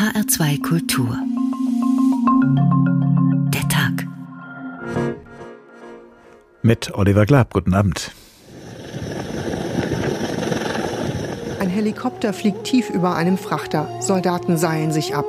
HR2 Kultur. Der Tag. Mit Oliver Glab, guten Abend. Ein Helikopter fliegt tief über einem Frachter. Soldaten seilen sich ab.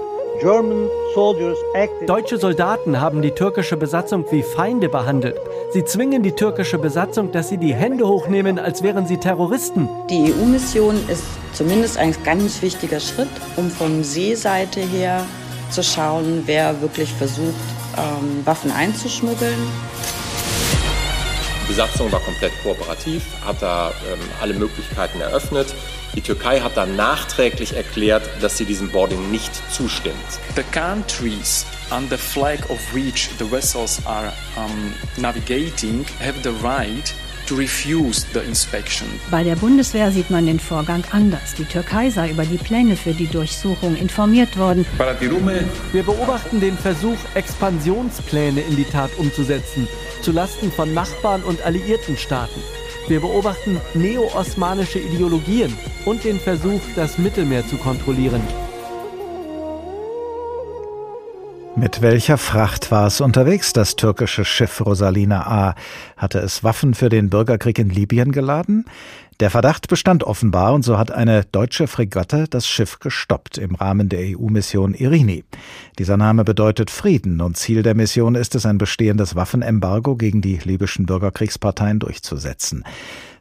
Deutsche Soldaten haben die türkische Besatzung wie Feinde behandelt. Sie zwingen die türkische Besatzung, dass sie die Hände hochnehmen, als wären sie Terroristen. Die EU-Mission ist zumindest ein ganz wichtiger Schritt, um von Seeseite her zu schauen, wer wirklich versucht, ähm, Waffen einzuschmuggeln. Die Besatzung war komplett kooperativ, hat da ähm, alle Möglichkeiten eröffnet. Die Türkei hat dann nachträglich erklärt, dass sie diesem Boarding nicht zustimmt. The countries on the flag of which the vessels are um, navigating have the right to refuse the inspection. Bei der Bundeswehr sieht man den Vorgang anders. Die Türkei sei über die Pläne für die Durchsuchung informiert worden. Wir beobachten den Versuch, Expansionspläne in die Tat umzusetzen, zulasten von Nachbarn und alliierten Staaten. Wir beobachten neo-osmanische Ideologien und den Versuch, das Mittelmeer zu kontrollieren. Mit welcher Fracht war es unterwegs, das türkische Schiff Rosalina A? Hatte es Waffen für den Bürgerkrieg in Libyen geladen? Der Verdacht bestand offenbar und so hat eine deutsche Fregatte das Schiff gestoppt im Rahmen der EU-Mission Irini. Dieser Name bedeutet Frieden und Ziel der Mission ist es, ein bestehendes Waffenembargo gegen die libyschen Bürgerkriegsparteien durchzusetzen.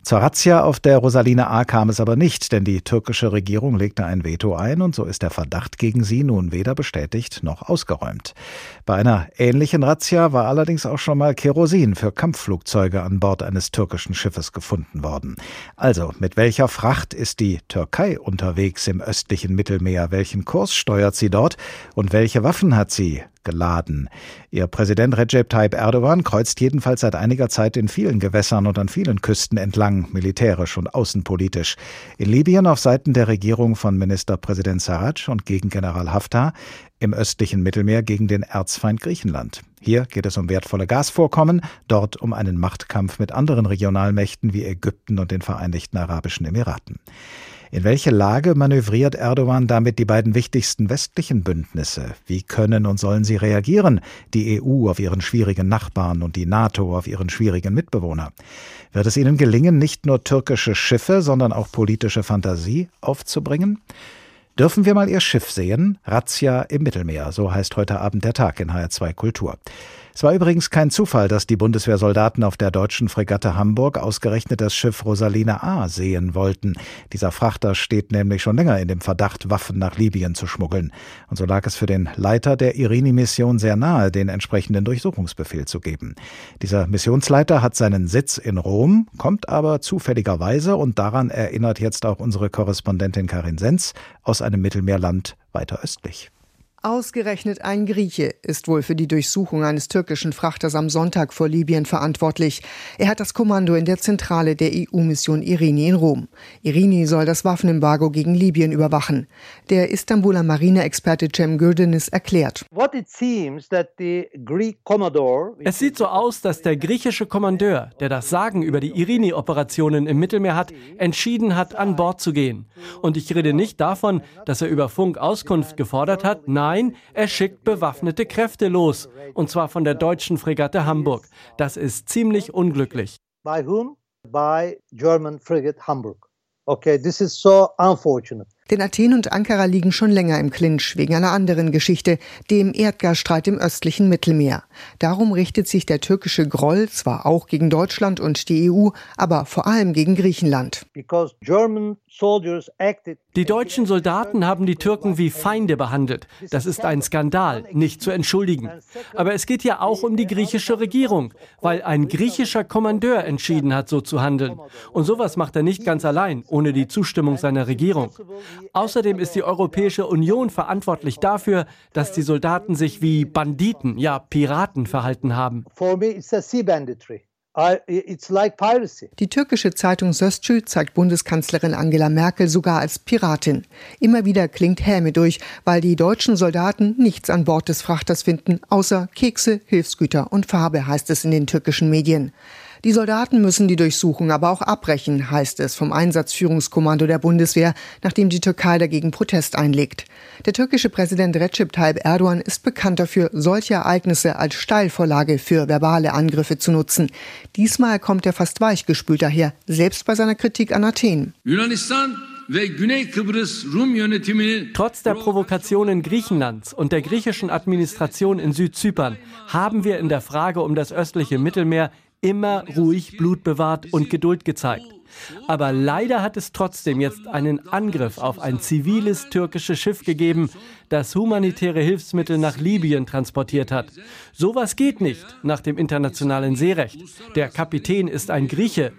Zur Razzia auf der Rosaline A kam es aber nicht, denn die türkische Regierung legte ein Veto ein und so ist der Verdacht gegen sie nun weder bestätigt noch ausgeräumt. Bei einer ähnlichen Razzia war allerdings auch schon mal Kerosin für Kampfflugzeuge an Bord eines türkischen Schiffes gefunden worden. Also, mit welcher Fracht ist die Türkei unterwegs im östlichen Mittelmeer? Welchen Kurs steuert sie dort? Und welche Waffen hat sie? Geladen. Ihr Präsident Recep Tayyip Erdogan kreuzt jedenfalls seit einiger Zeit in vielen Gewässern und an vielen Küsten entlang, militärisch und außenpolitisch. In Libyen auf Seiten der Regierung von Ministerpräsident Sarraj und gegen General Haftar, im östlichen Mittelmeer gegen den Erzfeind Griechenland. Hier geht es um wertvolle Gasvorkommen, dort um einen Machtkampf mit anderen Regionalmächten wie Ägypten und den Vereinigten Arabischen Emiraten. In welche Lage manövriert Erdogan damit die beiden wichtigsten westlichen Bündnisse? Wie können und sollen sie reagieren? Die EU auf ihren schwierigen Nachbarn und die NATO auf ihren schwierigen Mitbewohner. Wird es ihnen gelingen, nicht nur türkische Schiffe, sondern auch politische Fantasie aufzubringen? Dürfen wir mal Ihr Schiff sehen? Razzia im Mittelmeer, so heißt heute Abend der Tag in HR2 Kultur. Es war übrigens kein Zufall, dass die Bundeswehrsoldaten auf der deutschen Fregatte Hamburg ausgerechnet das Schiff Rosalina A sehen wollten. Dieser Frachter steht nämlich schon länger in dem Verdacht, Waffen nach Libyen zu schmuggeln. Und so lag es für den Leiter der Irini-Mission sehr nahe, den entsprechenden Durchsuchungsbefehl zu geben. Dieser Missionsleiter hat seinen Sitz in Rom, kommt aber zufälligerweise, und daran erinnert jetzt auch unsere Korrespondentin Karin Senz, aus einem Mittelmeerland weiter östlich. Ausgerechnet ein Grieche ist wohl für die Durchsuchung eines türkischen Frachters am Sonntag vor Libyen verantwortlich. Er hat das Kommando in der Zentrale der EU-Mission Irini in Rom. Irini soll das Waffenembargo gegen Libyen überwachen. Der Istanbuler Marineexperte Cem Gürdenis erklärt. Es sieht so aus, dass der griechische Kommandeur, der das Sagen über die Irini-Operationen im Mittelmeer hat, entschieden hat, an Bord zu gehen. Und ich rede nicht davon, dass er über Funk Auskunft gefordert hat. Nein, Nein, er schickt bewaffnete Kräfte los. Und zwar von der deutschen Fregatte Hamburg. Das ist ziemlich unglücklich. By whom? By German frigate Hamburg. Okay, this is so unfortunate. Denn Athen und Ankara liegen schon länger im Clinch wegen einer anderen Geschichte, dem Erdgasstreit im östlichen Mittelmeer. Darum richtet sich der türkische Groll zwar auch gegen Deutschland und die EU, aber vor allem gegen Griechenland. Die deutschen Soldaten haben die Türken wie Feinde behandelt. Das ist ein Skandal, nicht zu entschuldigen. Aber es geht ja auch um die griechische Regierung, weil ein griechischer Kommandeur entschieden hat, so zu handeln. Und sowas macht er nicht ganz allein, ohne die Zustimmung seiner Regierung. Außerdem ist die Europäische Union verantwortlich dafür, dass die Soldaten sich wie Banditen, ja Piraten verhalten haben. Die türkische Zeitung Söstschü zeigt Bundeskanzlerin Angela Merkel sogar als Piratin. Immer wieder klingt Häme durch, weil die deutschen Soldaten nichts an Bord des Frachters finden, außer Kekse, Hilfsgüter und Farbe, heißt es in den türkischen Medien. Die Soldaten müssen die Durchsuchung aber auch abbrechen, heißt es vom Einsatzführungskommando der Bundeswehr, nachdem die Türkei dagegen Protest einlegt. Der türkische Präsident Recep Tayyip Erdogan ist bekannt dafür, solche Ereignisse als Steilvorlage für verbale Angriffe zu nutzen. Diesmal kommt er fast weichgespült daher, selbst bei seiner Kritik an Athen. Trotz der Provokationen Griechenlands und der griechischen Administration in Südzypern haben wir in der Frage um das östliche Mittelmeer immer ruhig Blut bewahrt und Geduld gezeigt. Aber leider hat es trotzdem jetzt einen Angriff auf ein ziviles türkisches Schiff gegeben, das humanitäre Hilfsmittel nach Libyen transportiert hat. Sowas geht nicht nach dem internationalen Seerecht. Der Kapitän ist ein Grieche.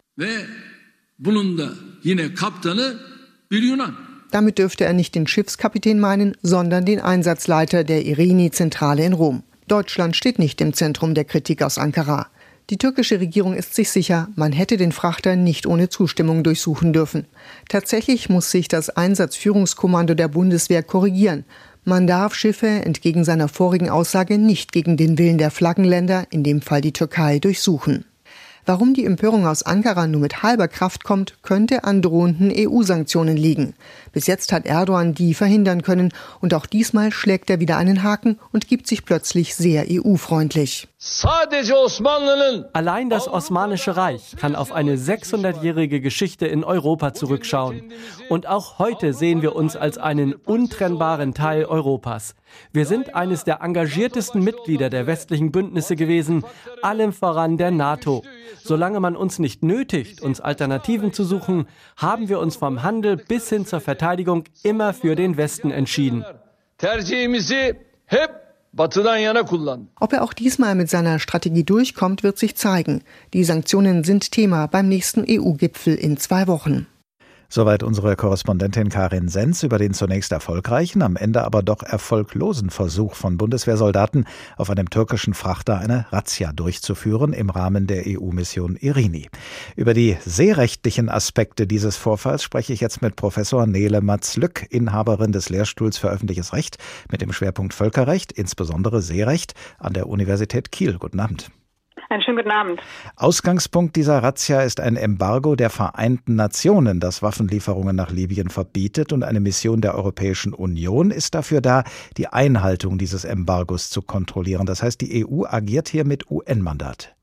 Damit dürfte er nicht den Schiffskapitän meinen, sondern den Einsatzleiter der Irini-Zentrale in Rom. Deutschland steht nicht im Zentrum der Kritik aus Ankara. Die türkische Regierung ist sich sicher, man hätte den Frachter nicht ohne Zustimmung durchsuchen dürfen. Tatsächlich muss sich das Einsatzführungskommando der Bundeswehr korrigieren. Man darf Schiffe entgegen seiner vorigen Aussage nicht gegen den Willen der Flaggenländer, in dem Fall die Türkei, durchsuchen. Warum die Empörung aus Ankara nur mit halber Kraft kommt, könnte an drohenden EU-Sanktionen liegen. Bis jetzt hat Erdogan die verhindern können und auch diesmal schlägt er wieder einen Haken und gibt sich plötzlich sehr EU-freundlich. Allein das Osmanische Reich kann auf eine 600-jährige Geschichte in Europa zurückschauen. Und auch heute sehen wir uns als einen untrennbaren Teil Europas. Wir sind eines der engagiertesten Mitglieder der westlichen Bündnisse gewesen, allem voran der NATO. Solange man uns nicht nötigt, uns Alternativen zu suchen, haben wir uns vom Handel bis hin zur Verteidigung immer für den Westen entschieden. Ob er auch diesmal mit seiner Strategie durchkommt, wird sich zeigen. Die Sanktionen sind Thema beim nächsten EU-Gipfel in zwei Wochen. Soweit unsere Korrespondentin Karin Senz über den zunächst erfolgreichen, am Ende aber doch erfolglosen Versuch von Bundeswehrsoldaten, auf einem türkischen Frachter eine Razzia durchzuführen im Rahmen der EU-Mission Irini. Über die seerechtlichen Aspekte dieses Vorfalls spreche ich jetzt mit Professor Nele Matz-Lück, Inhaberin des Lehrstuhls für öffentliches Recht mit dem Schwerpunkt Völkerrecht, insbesondere Seerecht an der Universität Kiel. Guten Abend. Einen schönen guten Abend. Ausgangspunkt dieser Razzia ist ein Embargo der Vereinten Nationen, das Waffenlieferungen nach Libyen verbietet und eine Mission der Europäischen Union ist dafür da, die Einhaltung dieses Embargos zu kontrollieren. Das heißt, die EU agiert hier mit UN-Mandat.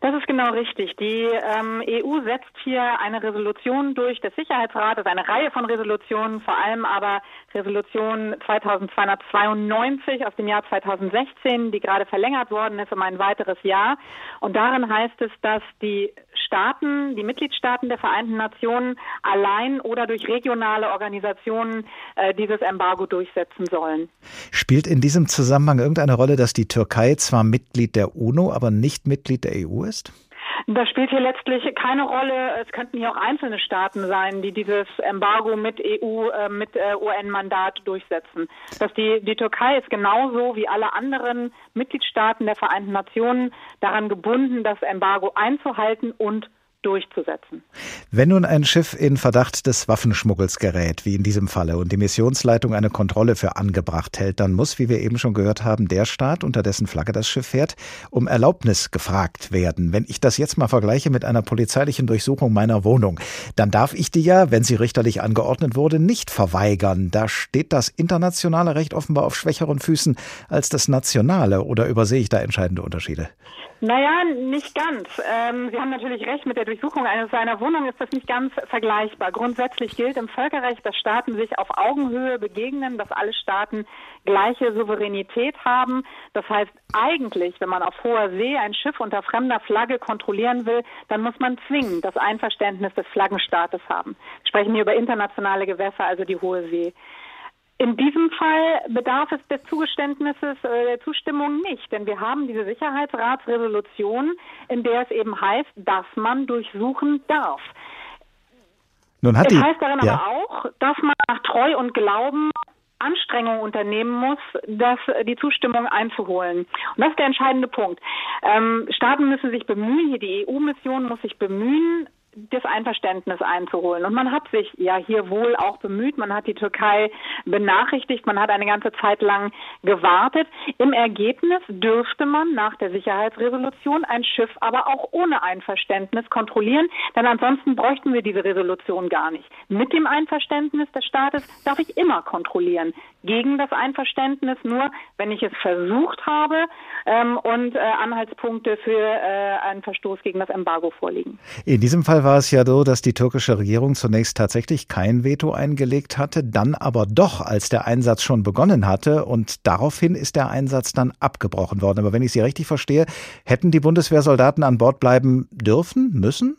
Das ist genau richtig. Die ähm, EU setzt hier eine Resolution durch des Sicherheitsrates, eine Reihe von Resolutionen, vor allem aber Resolution 2292 aus dem Jahr 2016, die gerade verlängert worden ist um ein weiteres Jahr. Und darin heißt es, dass die Staaten, die Mitgliedstaaten der Vereinten Nationen allein oder durch regionale Organisationen äh, dieses Embargo durchsetzen sollen. Spielt in diesem Zusammenhang irgendeine Rolle, dass die Türkei zwar Mitglied der UNO, aber nicht Mitglied der EU ist? Das spielt hier letztlich keine Rolle. Es könnten hier auch einzelne Staaten sein, die dieses Embargo mit EU, äh, mit äh, UN-Mandat durchsetzen. Dass die, die Türkei ist genauso wie alle anderen Mitgliedstaaten der Vereinten Nationen daran gebunden, das Embargo einzuhalten und durchzusetzen. Wenn nun ein Schiff in Verdacht des Waffenschmuggels gerät, wie in diesem Falle, und die Missionsleitung eine Kontrolle für angebracht hält, dann muss, wie wir eben schon gehört haben, der Staat, unter dessen Flagge das Schiff fährt, um Erlaubnis gefragt werden. Wenn ich das jetzt mal vergleiche mit einer polizeilichen Durchsuchung meiner Wohnung, dann darf ich die ja, wenn sie richterlich angeordnet wurde, nicht verweigern. Da steht das internationale Recht offenbar auf schwächeren Füßen als das nationale. Oder übersehe ich da entscheidende Unterschiede? Naja, nicht ganz. Ähm, Sie haben natürlich recht, mit der Durchsuchung eines seiner Wohnung ist das nicht ganz vergleichbar. Grundsätzlich gilt im Völkerrecht, dass Staaten sich auf Augenhöhe begegnen, dass alle Staaten gleiche Souveränität haben. Das heißt, eigentlich, wenn man auf hoher See ein Schiff unter fremder Flagge kontrollieren will, dann muss man zwingend das Einverständnis des Flaggenstaates haben. Wir sprechen hier über internationale Gewässer, also die hohe See. In diesem Fall bedarf es des Zugeständnisses, äh, der Zustimmung nicht, denn wir haben diese Sicherheitsratsresolution, in der es eben heißt, dass man durchsuchen darf. Nun hat es die, heißt darin ja. aber auch, dass man nach Treu und Glauben Anstrengungen unternehmen muss, das, die Zustimmung einzuholen. Und das ist der entscheidende Punkt. Ähm, Staaten müssen sich bemühen, hier die EU-Mission muss sich bemühen, das Einverständnis einzuholen. Und man hat sich ja hier wohl auch bemüht, man hat die Türkei benachrichtigt, man hat eine ganze Zeit lang gewartet. Im Ergebnis dürfte man nach der Sicherheitsresolution ein Schiff aber auch ohne Einverständnis kontrollieren, denn ansonsten bräuchten wir diese Resolution gar nicht. Mit dem Einverständnis des Staates darf ich immer kontrollieren. Gegen das Einverständnis nur, wenn ich es versucht habe ähm, und äh, Anhaltspunkte für äh, einen Verstoß gegen das Embargo vorliegen. In diesem Fall war es ja so, dass die türkische Regierung zunächst tatsächlich kein Veto eingelegt hatte, dann aber doch, als der Einsatz schon begonnen hatte und daraufhin ist der Einsatz dann abgebrochen worden. Aber wenn ich Sie richtig verstehe, hätten die Bundeswehrsoldaten an Bord bleiben dürfen, müssen?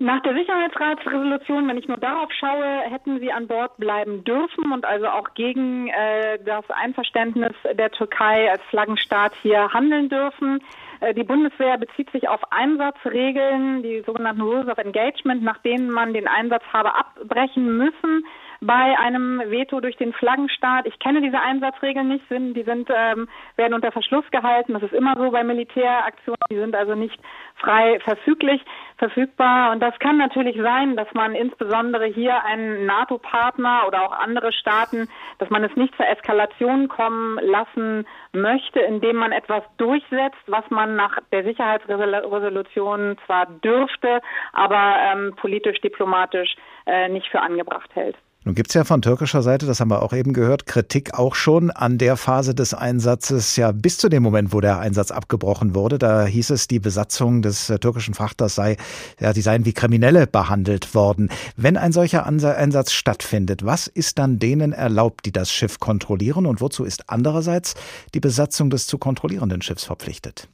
Nach der Sicherheitsratsresolution, wenn ich nur darauf schaue, hätten sie an Bord bleiben dürfen und also auch gegen äh, das Einverständnis der Türkei als Flaggenstaat hier handeln dürfen. Äh, die Bundeswehr bezieht sich auf Einsatzregeln, die sogenannten Rules of Engagement, nach denen man den Einsatz habe abbrechen müssen bei einem Veto durch den Flaggenstaat. Ich kenne diese Einsatzregeln nicht, sind, die sind, ähm, werden unter Verschluss gehalten. Das ist immer so bei Militäraktionen. Die sind also nicht frei verfüglich, verfügbar. Und das kann natürlich sein, dass man insbesondere hier einen NATO-Partner oder auch andere Staaten, dass man es nicht zur Eskalation kommen lassen möchte, indem man etwas durchsetzt, was man nach der Sicherheitsresolution zwar dürfte, aber ähm, politisch, diplomatisch äh, nicht für angebracht hält. Nun gibt es ja von türkischer Seite, das haben wir auch eben gehört, Kritik auch schon an der Phase des Einsatzes, ja bis zu dem Moment, wo der Einsatz abgebrochen wurde. Da hieß es, die Besatzung des äh, türkischen Frachters sei, ja, die seien wie Kriminelle behandelt worden. Wenn ein solcher Einsatz stattfindet, was ist dann denen erlaubt, die das Schiff kontrollieren und wozu ist andererseits die Besatzung des zu kontrollierenden Schiffs verpflichtet?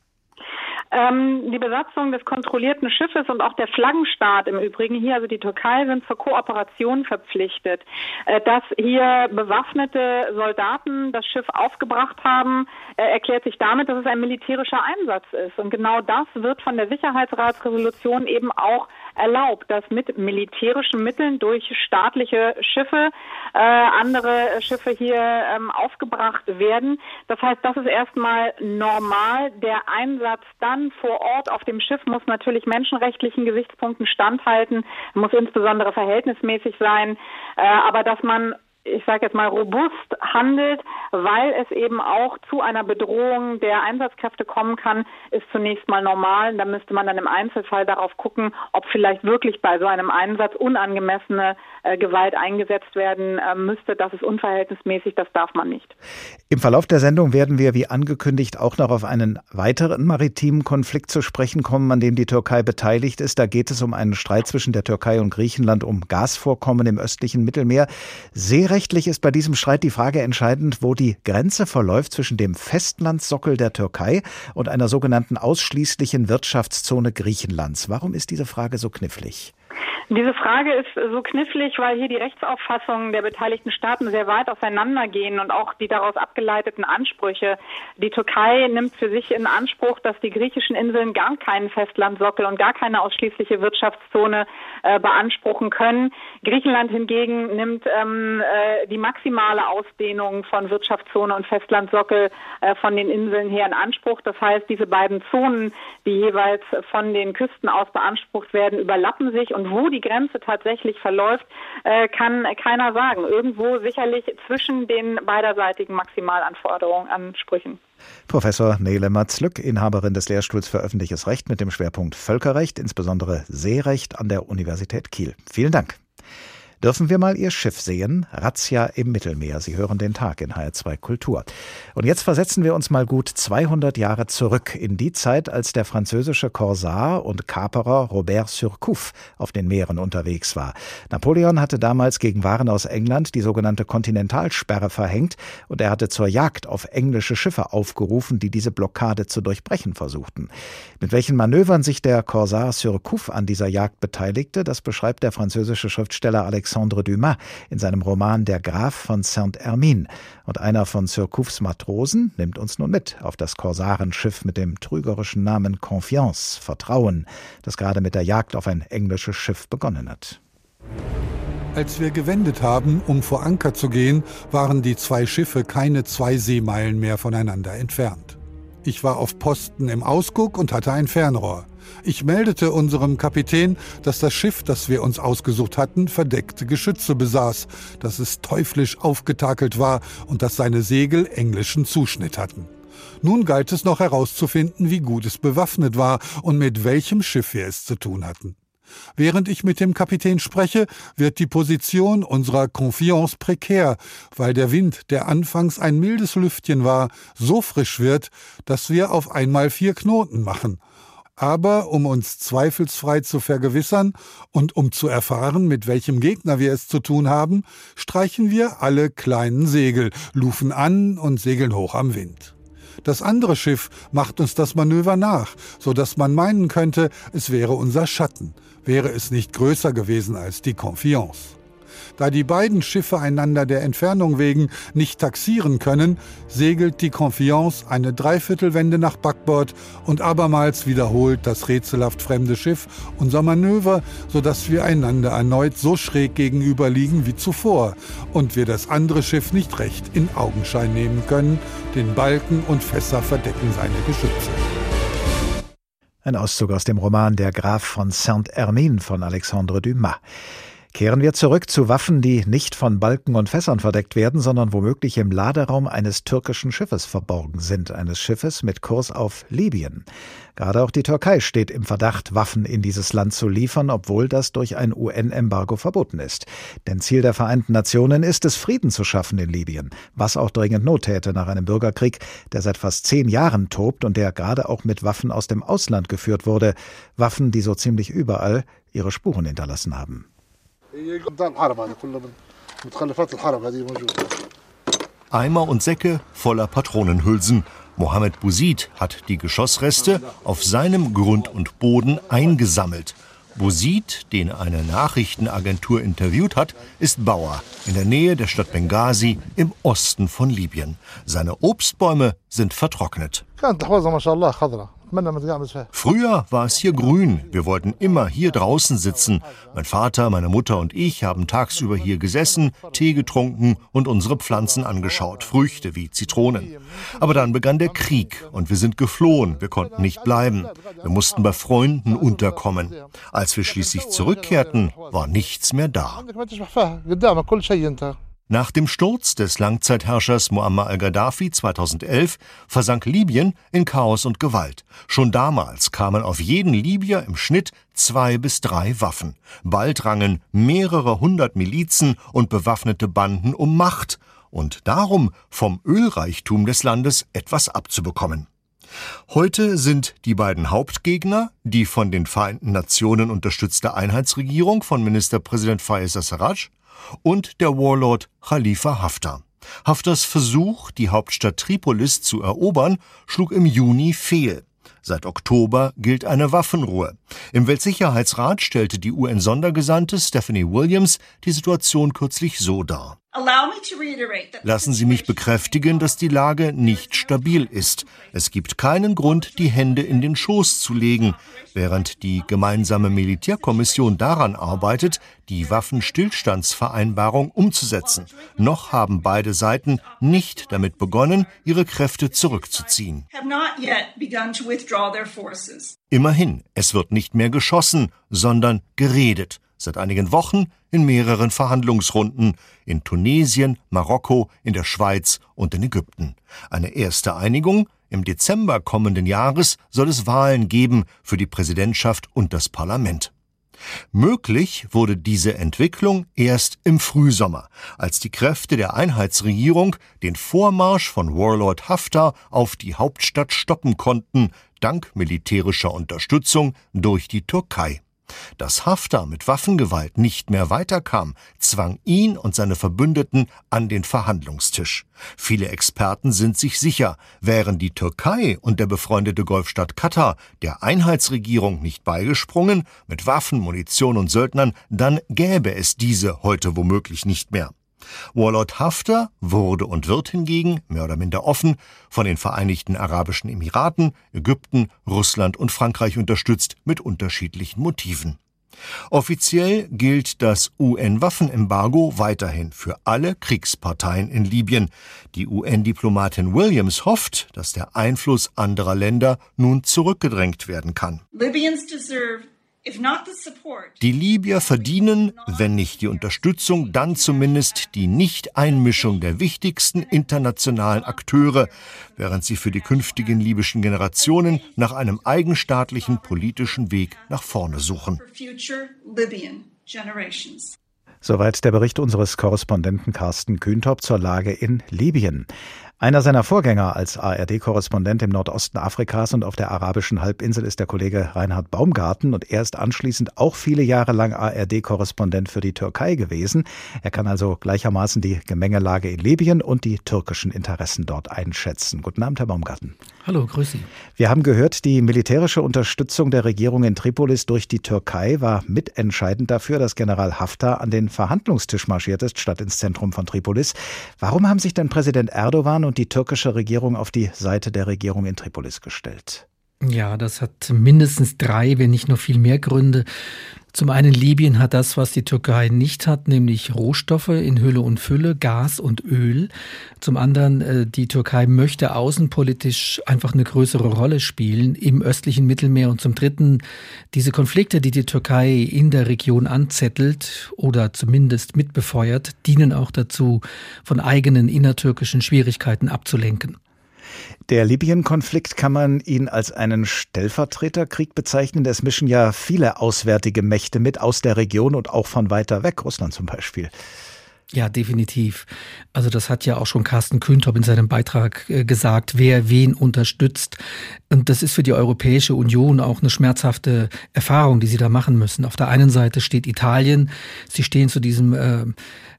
Ähm, die Besatzung des kontrollierten Schiffes und auch der Flaggenstaat im Übrigen hier, also die Türkei, sind zur Kooperation verpflichtet. Äh, dass hier bewaffnete Soldaten das Schiff aufgebracht haben, äh, erklärt sich damit, dass es ein militärischer Einsatz ist. Und genau das wird von der Sicherheitsratsresolution eben auch erlaubt, dass mit militärischen Mitteln durch staatliche Schiffe äh, andere Schiffe hier ähm, aufgebracht werden. Das heißt, das ist erstmal normal. Der Einsatz dann vor Ort auf dem Schiff muss natürlich menschenrechtlichen Gesichtspunkten standhalten, muss insbesondere verhältnismäßig sein. Äh, aber dass man ich sage jetzt mal, robust handelt, weil es eben auch zu einer Bedrohung der Einsatzkräfte kommen kann, ist zunächst mal normal. Da müsste man dann im Einzelfall darauf gucken, ob vielleicht wirklich bei so einem Einsatz unangemessene äh, Gewalt eingesetzt werden äh, müsste. Das ist unverhältnismäßig, das darf man nicht. Im Verlauf der Sendung werden wir, wie angekündigt, auch noch auf einen weiteren maritimen Konflikt zu sprechen kommen, an dem die Türkei beteiligt ist. Da geht es um einen Streit zwischen der Türkei und Griechenland um Gasvorkommen im östlichen Mittelmeer. Sehr Völkerrechtlich ist bei diesem Streit die Frage entscheidend, wo die Grenze verläuft zwischen dem Festlandsockel der Türkei und einer sogenannten ausschließlichen Wirtschaftszone Griechenlands. Warum ist diese Frage so knifflig? Diese Frage ist so knifflig, weil hier die Rechtsauffassungen der beteiligten Staaten sehr weit auseinandergehen und auch die daraus abgeleiteten Ansprüche. Die Türkei nimmt für sich in Anspruch, dass die griechischen Inseln gar keinen Festlandsockel und gar keine ausschließliche Wirtschaftszone äh, beanspruchen können. Griechenland hingegen nimmt ähm, äh, die maximale Ausdehnung von Wirtschaftszone und Festlandsockel äh, von den Inseln her in Anspruch. Das heißt, diese beiden Zonen, die jeweils von den Küsten aus beansprucht werden, überlappen sich und wo die Grenze tatsächlich verläuft, äh, kann keiner sagen. Irgendwo sicherlich zwischen den beiderseitigen Maximalanforderungen, Ansprüchen. Professor Nele Matzlück, Inhaberin des Lehrstuhls für öffentliches Recht mit dem Schwerpunkt Völkerrecht, insbesondere Seerecht an der Universität Kiel. Vielen Dank. Dürfen wir mal Ihr Schiff sehen? Razzia im Mittelmeer. Sie hören den Tag in HR2 Kultur. Und jetzt versetzen wir uns mal gut 200 Jahre zurück in die Zeit, als der französische Korsar und Kaperer Robert Surcouf auf den Meeren unterwegs war. Napoleon hatte damals gegen Waren aus England die sogenannte Kontinentalsperre verhängt und er hatte zur Jagd auf englische Schiffe aufgerufen, die diese Blockade zu durchbrechen versuchten. Mit welchen Manövern sich der Korsar Surcouf an dieser Jagd beteiligte, das beschreibt der französische Schriftsteller Alexandre Alexandre Dumas in seinem Roman Der Graf von Saint-Hermine. Und einer von Surcoufs Matrosen nimmt uns nun mit auf das Korsarenschiff mit dem trügerischen Namen Confiance, Vertrauen, das gerade mit der Jagd auf ein englisches Schiff begonnen hat. Als wir gewendet haben, um vor Anker zu gehen, waren die zwei Schiffe keine zwei Seemeilen mehr voneinander entfernt. Ich war auf Posten im Ausguck und hatte ein Fernrohr. Ich meldete unserem Kapitän, dass das Schiff, das wir uns ausgesucht hatten, verdeckte Geschütze besaß, dass es teuflisch aufgetakelt war und dass seine Segel englischen Zuschnitt hatten. Nun galt es noch herauszufinden, wie gut es bewaffnet war und mit welchem Schiff wir es zu tun hatten. Während ich mit dem Kapitän spreche, wird die Position unserer Confiance prekär, weil der Wind, der anfangs ein mildes Lüftchen war, so frisch wird, dass wir auf einmal vier Knoten machen. Aber um uns zweifelsfrei zu vergewissern und um zu erfahren, mit welchem Gegner wir es zu tun haben, streichen wir alle kleinen Segel, lufen an und segeln hoch am Wind. Das andere Schiff macht uns das Manöver nach, so dass man meinen könnte, es wäre unser Schatten wäre es nicht größer gewesen als die Confiance. Da die beiden Schiffe einander der Entfernung wegen nicht taxieren können, segelt die Confiance eine Dreiviertelwende nach Backbord und abermals wiederholt das rätselhaft fremde Schiff unser Manöver, sodass wir einander erneut so schräg gegenüber liegen wie zuvor und wir das andere Schiff nicht recht in Augenschein nehmen können, den Balken und Fässer verdecken seine Geschütze. Ein Auszug aus dem Roman Der Graf von Saint-Hermine von Alexandre Dumas. Kehren wir zurück zu Waffen, die nicht von Balken und Fässern verdeckt werden, sondern womöglich im Laderaum eines türkischen Schiffes verborgen sind, eines Schiffes mit Kurs auf Libyen. Gerade auch die Türkei steht im Verdacht, Waffen in dieses Land zu liefern, obwohl das durch ein UN-Embargo verboten ist. Denn Ziel der Vereinten Nationen ist es, Frieden zu schaffen in Libyen, was auch dringend Not täte nach einem Bürgerkrieg, der seit fast zehn Jahren tobt und der gerade auch mit Waffen aus dem Ausland geführt wurde, Waffen, die so ziemlich überall ihre Spuren hinterlassen haben. Eimer und Säcke voller Patronenhülsen. Mohammed Bouzid hat die Geschossreste auf seinem Grund und Boden eingesammelt. Bouzid, den eine Nachrichtenagentur interviewt hat, ist Bauer in der Nähe der Stadt Benghazi im Osten von Libyen. Seine Obstbäume sind vertrocknet. Früher war es hier grün. Wir wollten immer hier draußen sitzen. Mein Vater, meine Mutter und ich haben tagsüber hier gesessen, Tee getrunken und unsere Pflanzen angeschaut, Früchte wie Zitronen. Aber dann begann der Krieg und wir sind geflohen. Wir konnten nicht bleiben. Wir mussten bei Freunden unterkommen. Als wir schließlich zurückkehrten, war nichts mehr da. Nach dem Sturz des Langzeitherrschers Muammar al-Gaddafi 2011 versank Libyen in Chaos und Gewalt. Schon damals kamen auf jeden Libyer im Schnitt zwei bis drei Waffen. Bald rangen mehrere hundert Milizen und bewaffnete Banden um Macht und darum vom Ölreichtum des Landes etwas abzubekommen. Heute sind die beiden Hauptgegner die von den Vereinten Nationen unterstützte Einheitsregierung von Ministerpräsident Fayez Sarraj und der Warlord Khalifa Haftar. Haftars Versuch, die Hauptstadt Tripolis zu erobern, schlug im Juni fehl. Seit Oktober gilt eine Waffenruhe. Im Weltsicherheitsrat stellte die UN-Sondergesandte Stephanie Williams die Situation kürzlich so dar. Lassen Sie mich bekräftigen, dass die Lage nicht stabil ist. Es gibt keinen Grund, die Hände in den Schoß zu legen, während die gemeinsame Militärkommission daran arbeitet, die Waffenstillstandsvereinbarung umzusetzen. Noch haben beide Seiten nicht damit begonnen, ihre Kräfte zurückzuziehen. Immerhin, es wird nicht mehr geschossen, sondern geredet seit einigen Wochen in mehreren Verhandlungsrunden in Tunesien, Marokko, in der Schweiz und in Ägypten. Eine erste Einigung im Dezember kommenden Jahres soll es Wahlen geben für die Präsidentschaft und das Parlament. Möglich wurde diese Entwicklung erst im Frühsommer, als die Kräfte der Einheitsregierung den Vormarsch von Warlord Haftar auf die Hauptstadt stoppen konnten, dank militärischer Unterstützung durch die Türkei. Dass Haftar mit Waffengewalt nicht mehr weiterkam, zwang ihn und seine Verbündeten an den Verhandlungstisch. Viele Experten sind sich sicher, wären die Türkei und der befreundete Golfstaat Katar der Einheitsregierung nicht beigesprungen, mit Waffen, Munition und Söldnern, dann gäbe es diese heute womöglich nicht mehr. Warlord Haftar wurde und wird hingegen, mehr oder minder offen, von den Vereinigten Arabischen Emiraten, Ägypten, Russland und Frankreich unterstützt mit unterschiedlichen Motiven. Offiziell gilt das UN-Waffenembargo weiterhin für alle Kriegsparteien in Libyen. Die UN-Diplomatin Williams hofft, dass der Einfluss anderer Länder nun zurückgedrängt werden kann. Libyans deserve die Libyer verdienen, wenn nicht die Unterstützung, dann zumindest die Nicht-Einmischung der wichtigsten internationalen Akteure, während sie für die künftigen libyschen Generationen nach einem eigenstaatlichen politischen Weg nach vorne suchen. Soweit der Bericht unseres Korrespondenten Carsten Kühntop zur Lage in Libyen. Einer seiner Vorgänger als ARD-Korrespondent im Nordosten Afrikas und auf der arabischen Halbinsel ist der Kollege Reinhard Baumgarten und er ist anschließend auch viele Jahre lang ARD-Korrespondent für die Türkei gewesen. Er kann also gleichermaßen die Gemengelage in Libyen und die türkischen Interessen dort einschätzen. Guten Abend, Herr Baumgarten. Hallo, grüß Sie. Wir haben gehört, die militärische Unterstützung der Regierung in Tripolis durch die Türkei war mitentscheidend dafür, dass General Haftar an den Verhandlungstisch marschiert ist, statt ins Zentrum von Tripolis. Warum haben sich denn Präsident Erdogan und die türkische Regierung auf die Seite der Regierung in Tripolis gestellt. Ja, das hat mindestens drei, wenn nicht noch viel mehr Gründe. Zum einen Libyen hat das, was die Türkei nicht hat, nämlich Rohstoffe in Hülle und Fülle, Gas und Öl. Zum anderen, äh, die Türkei möchte außenpolitisch einfach eine größere Rolle spielen im östlichen Mittelmeer. Und zum dritten, diese Konflikte, die die Türkei in der Region anzettelt oder zumindest mitbefeuert, dienen auch dazu, von eigenen innertürkischen Schwierigkeiten abzulenken. Der Libyen-Konflikt kann man ihn als einen Stellvertreterkrieg bezeichnen. Es mischen ja viele auswärtige Mächte mit aus der Region und auch von weiter weg, Russland zum Beispiel. Ja, definitiv. Also das hat ja auch schon Carsten Kühntop in seinem Beitrag äh, gesagt, wer wen unterstützt. Und das ist für die Europäische Union auch eine schmerzhafte Erfahrung, die sie da machen müssen. Auf der einen Seite steht Italien, sie stehen zu diesem äh,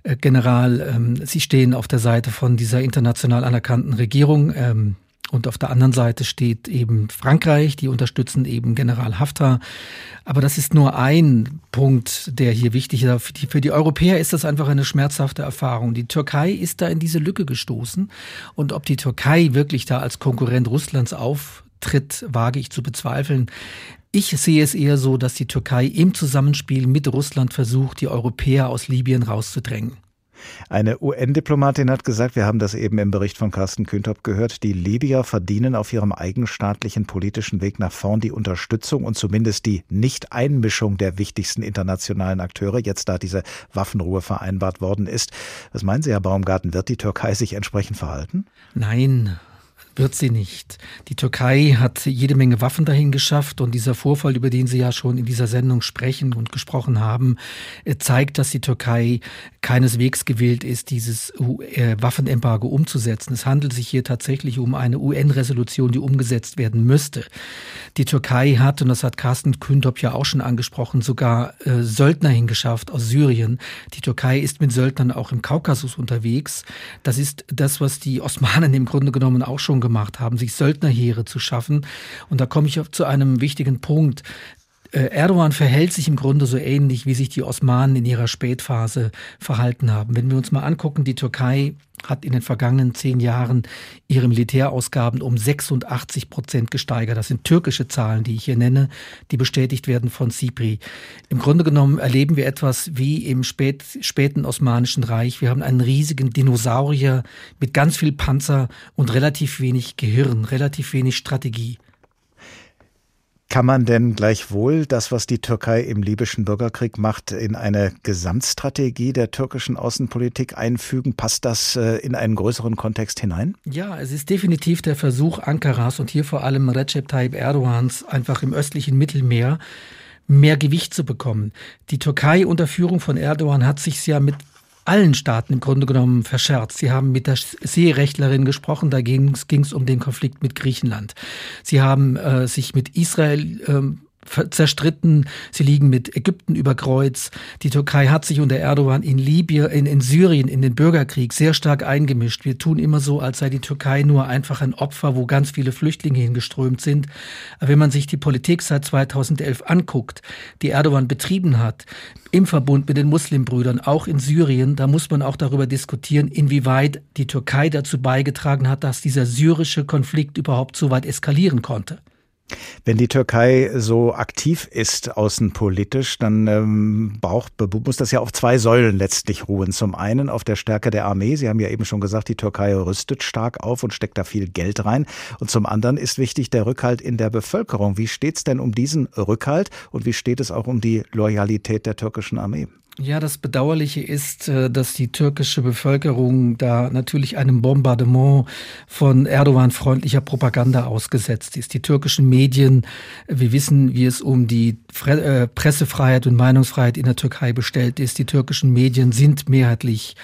äh General, ähm, sie stehen auf der Seite von dieser international anerkannten Regierung. Ähm, und auf der anderen Seite steht eben Frankreich, die unterstützen eben General Haftar. Aber das ist nur ein Punkt, der hier wichtig ist. Für die, für die Europäer ist das einfach eine schmerzhafte Erfahrung. Die Türkei ist da in diese Lücke gestoßen. Und ob die Türkei wirklich da als Konkurrent Russlands auftritt, wage ich zu bezweifeln. Ich sehe es eher so, dass die Türkei im Zusammenspiel mit Russland versucht, die Europäer aus Libyen rauszudrängen. Eine UN-Diplomatin hat gesagt, wir haben das eben im Bericht von Carsten Kühntop gehört, die Libyer verdienen auf ihrem eigenstaatlichen politischen Weg nach vorn die Unterstützung und zumindest die Nicht-Einmischung der wichtigsten internationalen Akteure, jetzt da diese Waffenruhe vereinbart worden ist. Was meinen Sie, Herr Baumgarten, wird die Türkei sich entsprechend verhalten? Nein, wird sie nicht. Die Türkei hat jede Menge Waffen dahin geschafft und dieser Vorfall, über den Sie ja schon in dieser Sendung sprechen und gesprochen haben, äh, zeigt, dass die Türkei keineswegs gewillt ist, dieses äh, Waffenembargo umzusetzen. Es handelt sich hier tatsächlich um eine UN-Resolution, die umgesetzt werden müsste. Die Türkei hat, und das hat Carsten Kühntop ja auch schon angesprochen, sogar äh, Söldner hingeschafft aus Syrien. Die Türkei ist mit Söldnern auch im Kaukasus unterwegs. Das ist das, was die Osmanen im Grunde genommen auch schon gemacht haben, sich Söldnerheere zu schaffen. Und da komme ich zu einem wichtigen Punkt. Äh, Erdogan verhält sich im Grunde so ähnlich, wie sich die Osmanen in ihrer Spätphase verhalten haben. Wenn wir uns mal angucken, die Türkei hat in den vergangenen zehn Jahren ihre Militärausgaben um 86 Prozent gesteigert. Das sind türkische Zahlen, die ich hier nenne, die bestätigt werden von CIPRI. Im Grunde genommen erleben wir etwas wie im spät, späten Osmanischen Reich. Wir haben einen riesigen Dinosaurier mit ganz viel Panzer und relativ wenig Gehirn, relativ wenig Strategie. Kann man denn gleichwohl das, was die Türkei im libyschen Bürgerkrieg macht, in eine Gesamtstrategie der türkischen Außenpolitik einfügen? Passt das äh, in einen größeren Kontext hinein? Ja, es ist definitiv der Versuch Ankaras und hier vor allem Recep Tayyip Erdogans einfach im östlichen Mittelmeer mehr Gewicht zu bekommen. Die Türkei unter Führung von Erdogan hat sich ja mit allen Staaten im Grunde genommen verscherzt. Sie haben mit der Seerechtlerin gesprochen, da ging es um den Konflikt mit Griechenland. Sie haben äh, sich mit Israel ähm, zerstritten. Sie liegen mit Ägypten über Kreuz. Die Türkei hat sich unter Erdogan in Libyen, in, in Syrien, in den Bürgerkrieg sehr stark eingemischt. Wir tun immer so, als sei die Türkei nur einfach ein Opfer, wo ganz viele Flüchtlinge hingeströmt sind. Aber wenn man sich die Politik seit 2011 anguckt, die Erdogan betrieben hat, im Verbund mit den Muslimbrüdern, auch in Syrien, da muss man auch darüber diskutieren, inwieweit die Türkei dazu beigetragen hat, dass dieser syrische Konflikt überhaupt so weit eskalieren konnte. Wenn die Türkei so aktiv ist außenpolitisch, dann ähm, braucht, muss das ja auf zwei Säulen letztlich ruhen. Zum einen auf der Stärke der Armee. Sie haben ja eben schon gesagt, die Türkei rüstet stark auf und steckt da viel Geld rein. Und zum anderen ist wichtig der Rückhalt in der Bevölkerung. Wie steht es denn um diesen Rückhalt und wie steht es auch um die Loyalität der türkischen Armee? Ja, das Bedauerliche ist, äh, dass die türkische Bevölkerung da natürlich einem Bombardement von Erdogan freundlicher Propaganda ausgesetzt ist. Die türkischen Medien, wir wissen, wie es um die äh, Pressefreiheit und Meinungsfreiheit in der Türkei bestellt ist. Die türkischen Medien sind mehrheitlich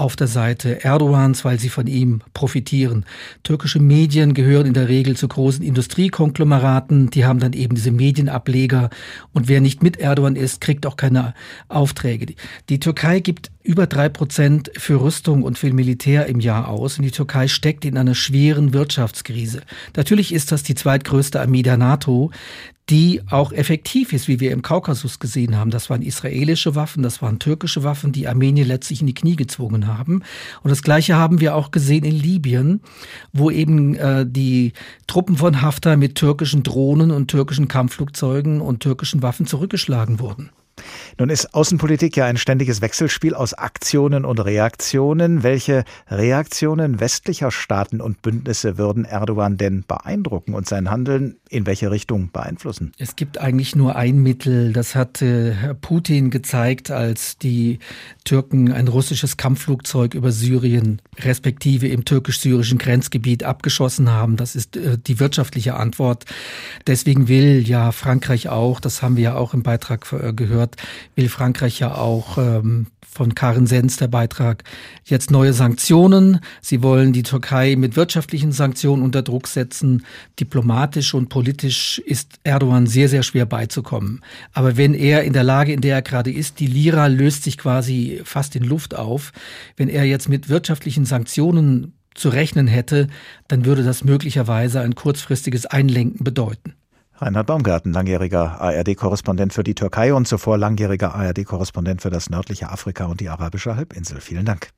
auf der Seite Erdogans, weil sie von ihm profitieren. Türkische Medien gehören in der Regel zu großen Industriekonglomeraten. Die haben dann eben diese Medienableger. Und wer nicht mit Erdogan ist, kriegt auch keine Aufträge. Die Türkei gibt über drei Prozent für Rüstung und für Militär im Jahr aus. Und die Türkei steckt in einer schweren Wirtschaftskrise. Natürlich ist das die zweitgrößte Armee der NATO die auch effektiv ist, wie wir im Kaukasus gesehen haben. Das waren israelische Waffen, das waren türkische Waffen, die Armenien letztlich in die Knie gezwungen haben. Und das Gleiche haben wir auch gesehen in Libyen, wo eben äh, die Truppen von Haftar mit türkischen Drohnen und türkischen Kampfflugzeugen und türkischen Waffen zurückgeschlagen wurden. Nun ist Außenpolitik ja ein ständiges Wechselspiel aus Aktionen und Reaktionen. Welche Reaktionen westlicher Staaten und Bündnisse würden Erdogan denn beeindrucken und sein Handeln in welche Richtung beeinflussen? Es gibt eigentlich nur ein Mittel. Das hat äh, Herr Putin gezeigt, als die Türken ein russisches Kampfflugzeug über Syrien respektive im türkisch-syrischen Grenzgebiet abgeschossen haben. Das ist äh, die wirtschaftliche Antwort. Deswegen will ja Frankreich auch, das haben wir ja auch im Beitrag äh, gehört, will Frankreich ja auch ähm, von Karin Sens der Beitrag jetzt neue Sanktionen. Sie wollen die Türkei mit wirtschaftlichen Sanktionen unter Druck setzen. Diplomatisch und politisch ist Erdogan sehr, sehr schwer beizukommen. Aber wenn er in der Lage, in der er gerade ist, die Lira löst sich quasi fast in Luft auf, wenn er jetzt mit wirtschaftlichen Sanktionen zu rechnen hätte, dann würde das möglicherweise ein kurzfristiges Einlenken bedeuten. Reinhard Baumgarten, langjähriger ARD-Korrespondent für die Türkei und zuvor langjähriger ARD-Korrespondent für das nördliche Afrika und die arabische Halbinsel. Vielen Dank.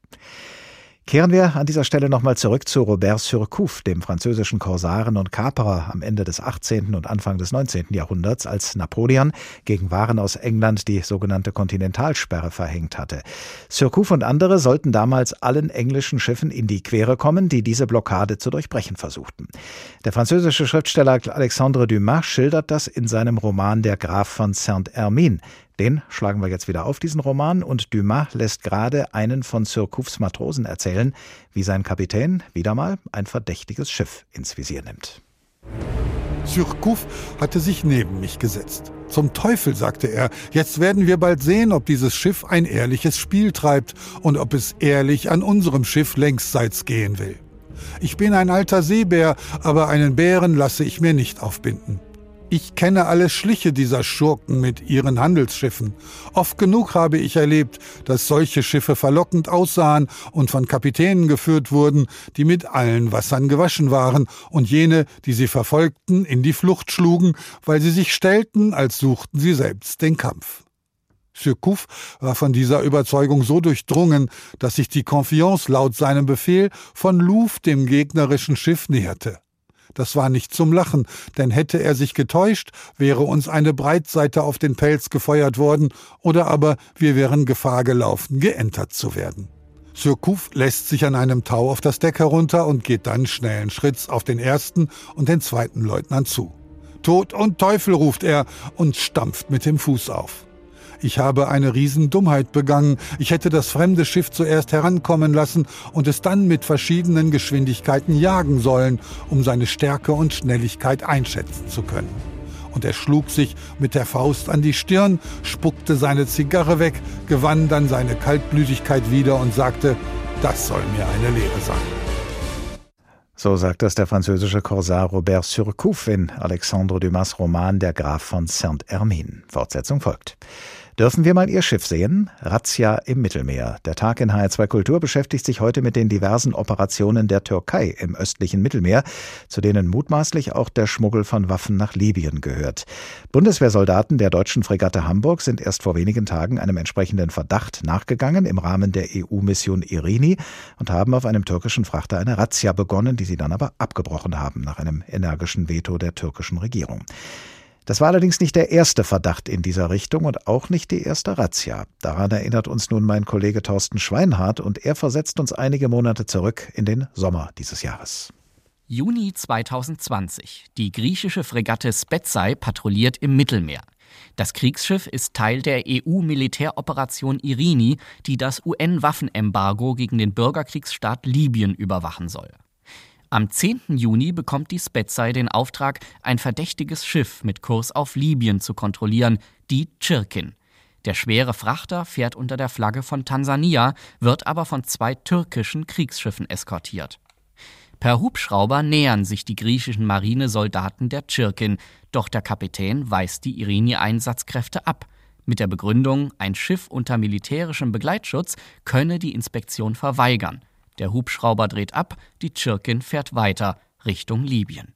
Kehren wir an dieser Stelle nochmal zurück zu Robert Surcouf, dem französischen Korsaren und Kaperer am Ende des 18. und Anfang des 19. Jahrhunderts, als Napoleon gegen Waren aus England die sogenannte Kontinentalsperre verhängt hatte. Surcouf und andere sollten damals allen englischen Schiffen in die Quere kommen, die diese Blockade zu durchbrechen versuchten. Der französische Schriftsteller Alexandre Dumas schildert das in seinem Roman Der Graf von Saint-Hermine, den schlagen wir jetzt wieder auf, diesen Roman, und Dumas lässt gerade einen von Surcoufs Matrosen erzählen, wie sein Kapitän wieder mal ein verdächtiges Schiff ins Visier nimmt. Surcouf hatte sich neben mich gesetzt. Zum Teufel, sagte er, jetzt werden wir bald sehen, ob dieses Schiff ein ehrliches Spiel treibt und ob es ehrlich an unserem Schiff längsseits gehen will. Ich bin ein alter Seebär, aber einen Bären lasse ich mir nicht aufbinden. Ich kenne alle Schliche dieser Schurken mit ihren Handelsschiffen. Oft genug habe ich erlebt, dass solche Schiffe verlockend aussahen und von Kapitänen geführt wurden, die mit allen Wassern gewaschen waren und jene, die sie verfolgten, in die Flucht schlugen, weil sie sich stellten, als suchten sie selbst den Kampf. Surcouf war von dieser Überzeugung so durchdrungen, dass sich die Confiance laut seinem Befehl von Louvre dem gegnerischen Schiff näherte. Das war nicht zum Lachen, denn hätte er sich getäuscht, wäre uns eine Breitseite auf den Pelz gefeuert worden, oder aber wir wären Gefahr gelaufen, geentert zu werden. Surcouf lässt sich an einem Tau auf das Deck herunter und geht dann schnellen Schritts auf den ersten und den zweiten Leutnant zu. Tod und Teufel ruft er und stampft mit dem Fuß auf. Ich habe eine Riesendummheit begangen. Ich hätte das fremde Schiff zuerst herankommen lassen und es dann mit verschiedenen Geschwindigkeiten jagen sollen, um seine Stärke und Schnelligkeit einschätzen zu können. Und er schlug sich mit der Faust an die Stirn, spuckte seine Zigarre weg, gewann dann seine Kaltblütigkeit wieder und sagte, das soll mir eine Lehre sein. So sagt das der französische Korsar Robert Surcouf in Alexandre Dumas Roman Der Graf von Saint-Hermine. Fortsetzung folgt. Dürfen wir mal Ihr Schiff sehen? Razzia im Mittelmeer. Der Tag in HR2 Kultur beschäftigt sich heute mit den diversen Operationen der Türkei im östlichen Mittelmeer, zu denen mutmaßlich auch der Schmuggel von Waffen nach Libyen gehört. Bundeswehrsoldaten der deutschen Fregatte Hamburg sind erst vor wenigen Tagen einem entsprechenden Verdacht nachgegangen im Rahmen der EU-Mission Irini und haben auf einem türkischen Frachter eine Razzia begonnen, die sie dann aber abgebrochen haben nach einem energischen Veto der türkischen Regierung. Das war allerdings nicht der erste Verdacht in dieser Richtung und auch nicht die erste Razzia. Daran erinnert uns nun mein Kollege Thorsten Schweinhardt und er versetzt uns einige Monate zurück in den Sommer dieses Jahres. Juni 2020. Die griechische Fregatte Spetsai patrouilliert im Mittelmeer. Das Kriegsschiff ist Teil der EU-Militäroperation Irini, die das UN-Waffenembargo gegen den Bürgerkriegsstaat Libyen überwachen soll. Am 10. Juni bekommt die Spetsai den Auftrag, ein verdächtiges Schiff mit Kurs auf Libyen zu kontrollieren, die Chirkin. Der schwere Frachter fährt unter der Flagge von Tansania, wird aber von zwei türkischen Kriegsschiffen eskortiert. Per Hubschrauber nähern sich die griechischen Marinesoldaten der Chirkin, doch der Kapitän weist die Irini-Einsatzkräfte ab. Mit der Begründung, ein Schiff unter militärischem Begleitschutz könne die Inspektion verweigern. Der Hubschrauber dreht ab, die Tschirkin fährt weiter Richtung Libyen.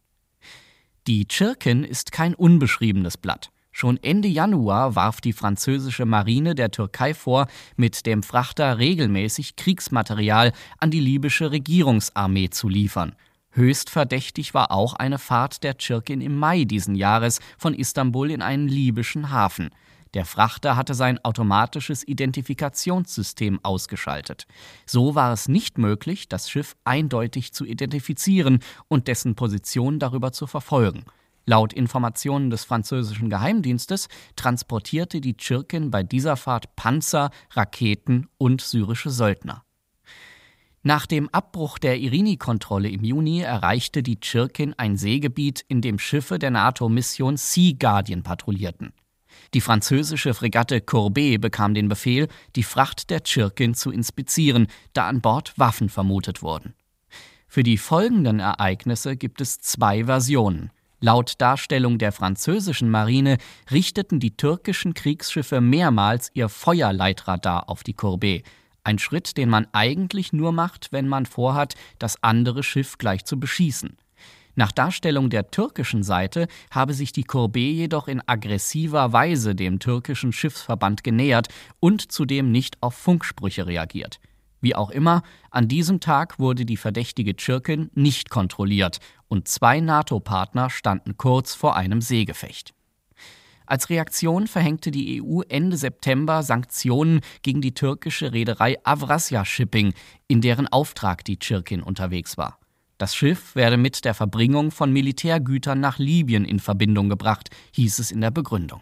Die Tschirkin ist kein unbeschriebenes Blatt. Schon Ende Januar warf die französische Marine der Türkei vor, mit dem Frachter regelmäßig Kriegsmaterial an die libysche Regierungsarmee zu liefern. Höchst verdächtig war auch eine Fahrt der Tschirkin im Mai diesen Jahres von Istanbul in einen libyschen Hafen. Der Frachter hatte sein automatisches Identifikationssystem ausgeschaltet. So war es nicht möglich, das Schiff eindeutig zu identifizieren und dessen Position darüber zu verfolgen. Laut Informationen des französischen Geheimdienstes transportierte die Tschirkin bei dieser Fahrt Panzer, Raketen und syrische Söldner. Nach dem Abbruch der Irini-Kontrolle im Juni erreichte die Tschirkin ein Seegebiet, in dem Schiffe der NATO-Mission Sea Guardian patrouillierten. Die französische Fregatte Courbet bekam den Befehl, die Fracht der Tschirkin zu inspizieren, da an Bord Waffen vermutet wurden. Für die folgenden Ereignisse gibt es zwei Versionen. Laut Darstellung der französischen Marine richteten die türkischen Kriegsschiffe mehrmals ihr Feuerleitradar auf die Courbet. Ein Schritt, den man eigentlich nur macht, wenn man vorhat, das andere Schiff gleich zu beschießen. Nach Darstellung der türkischen Seite habe sich die Courbet jedoch in aggressiver Weise dem türkischen Schiffsverband genähert und zudem nicht auf Funksprüche reagiert. Wie auch immer, an diesem Tag wurde die verdächtige Tschirkin nicht kontrolliert und zwei NATO-Partner standen kurz vor einem Seegefecht. Als Reaktion verhängte die EU Ende September Sanktionen gegen die türkische Reederei Avrasya Shipping, in deren Auftrag die Tschirkin unterwegs war. Das Schiff werde mit der Verbringung von Militärgütern nach Libyen in Verbindung gebracht, hieß es in der Begründung.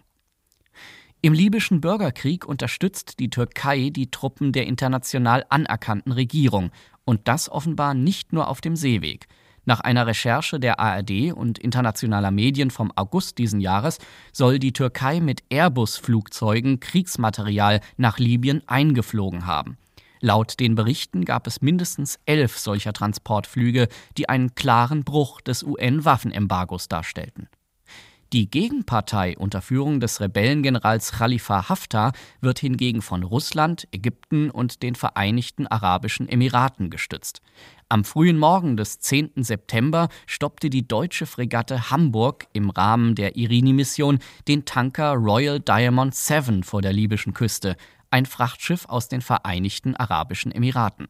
Im libyschen Bürgerkrieg unterstützt die Türkei die Truppen der international anerkannten Regierung und das offenbar nicht nur auf dem Seeweg. Nach einer Recherche der ARD und internationaler Medien vom August diesen Jahres soll die Türkei mit Airbus-Flugzeugen Kriegsmaterial nach Libyen eingeflogen haben. Laut den Berichten gab es mindestens elf solcher Transportflüge, die einen klaren Bruch des UN-Waffenembargos darstellten. Die Gegenpartei unter Führung des Rebellengenerals Khalifa Haftar wird hingegen von Russland, Ägypten und den Vereinigten Arabischen Emiraten gestützt. Am frühen Morgen des 10. September stoppte die deutsche Fregatte Hamburg im Rahmen der Irini-Mission den Tanker Royal Diamond 7 vor der libyschen Küste ein Frachtschiff aus den Vereinigten Arabischen Emiraten.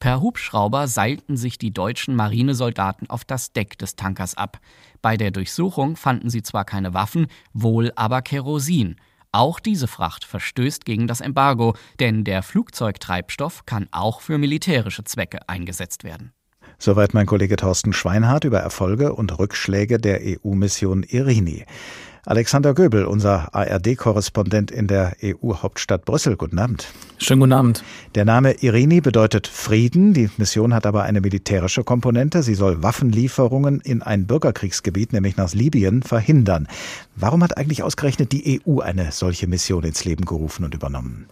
Per Hubschrauber seilten sich die deutschen Marinesoldaten auf das Deck des Tankers ab. Bei der Durchsuchung fanden sie zwar keine Waffen, wohl aber Kerosin. Auch diese Fracht verstößt gegen das Embargo, denn der Flugzeugtreibstoff kann auch für militärische Zwecke eingesetzt werden. Soweit mein Kollege Thorsten Schweinhardt über Erfolge und Rückschläge der EU-Mission Irini. Alexander Göbel, unser ARD-Korrespondent in der EU-Hauptstadt Brüssel. Guten Abend. Schönen guten Abend. Der Name Irini bedeutet Frieden. Die Mission hat aber eine militärische Komponente. Sie soll Waffenlieferungen in ein Bürgerkriegsgebiet, nämlich nach Libyen, verhindern. Warum hat eigentlich ausgerechnet die EU eine solche Mission ins Leben gerufen und übernommen?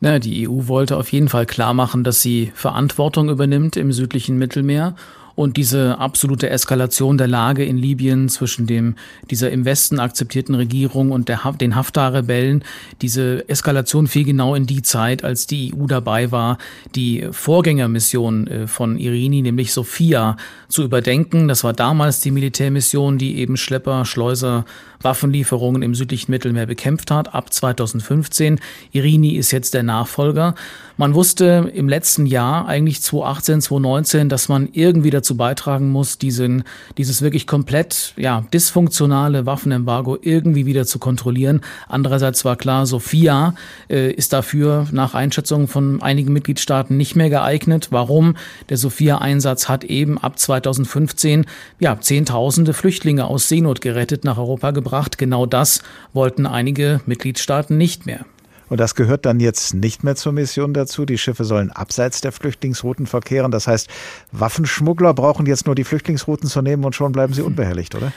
Na, die EU wollte auf jeden Fall klar machen, dass sie Verantwortung übernimmt im südlichen Mittelmeer Und diese absolute Eskalation der Lage in Libyen zwischen dem, dieser im Westen akzeptierten Regierung und der, den Haftar-Rebellen, diese Eskalation fiel genau in die Zeit, als die EU dabei war, die Vorgängermission äh, von Irini, nämlich Sophia, zu überdenken. Das war damals die Militärmission, die eben Schlepper, Schleuser, Waffenlieferungen im südlichen Mittelmeer bekämpft hat, ab 2015. Irini ist jetzt der Nachfolger. Man wusste im letzten Jahr, eigentlich 2018, 2019, dass man irgendwie dazu beitragen muss, diesen, dieses wirklich komplett ja, dysfunktionale Waffenembargo irgendwie wieder zu kontrollieren. Andererseits war klar, Sophia äh, ist dafür nach Einschätzung von einigen Mitgliedstaaten nicht mehr geeignet. Warum? Der Sophia-Einsatz hat eben ab 2015 ja, Zehntausende Flüchtlinge aus Seenot gerettet, nach Europa gebracht. Genau das wollten einige Mitgliedstaaten nicht mehr. Und das gehört dann jetzt nicht mehr zur Mission dazu. Die Schiffe sollen abseits der Flüchtlingsrouten verkehren. Das heißt, Waffenschmuggler brauchen jetzt nur die Flüchtlingsrouten zu nehmen und schon bleiben sie unbehelligt, oder?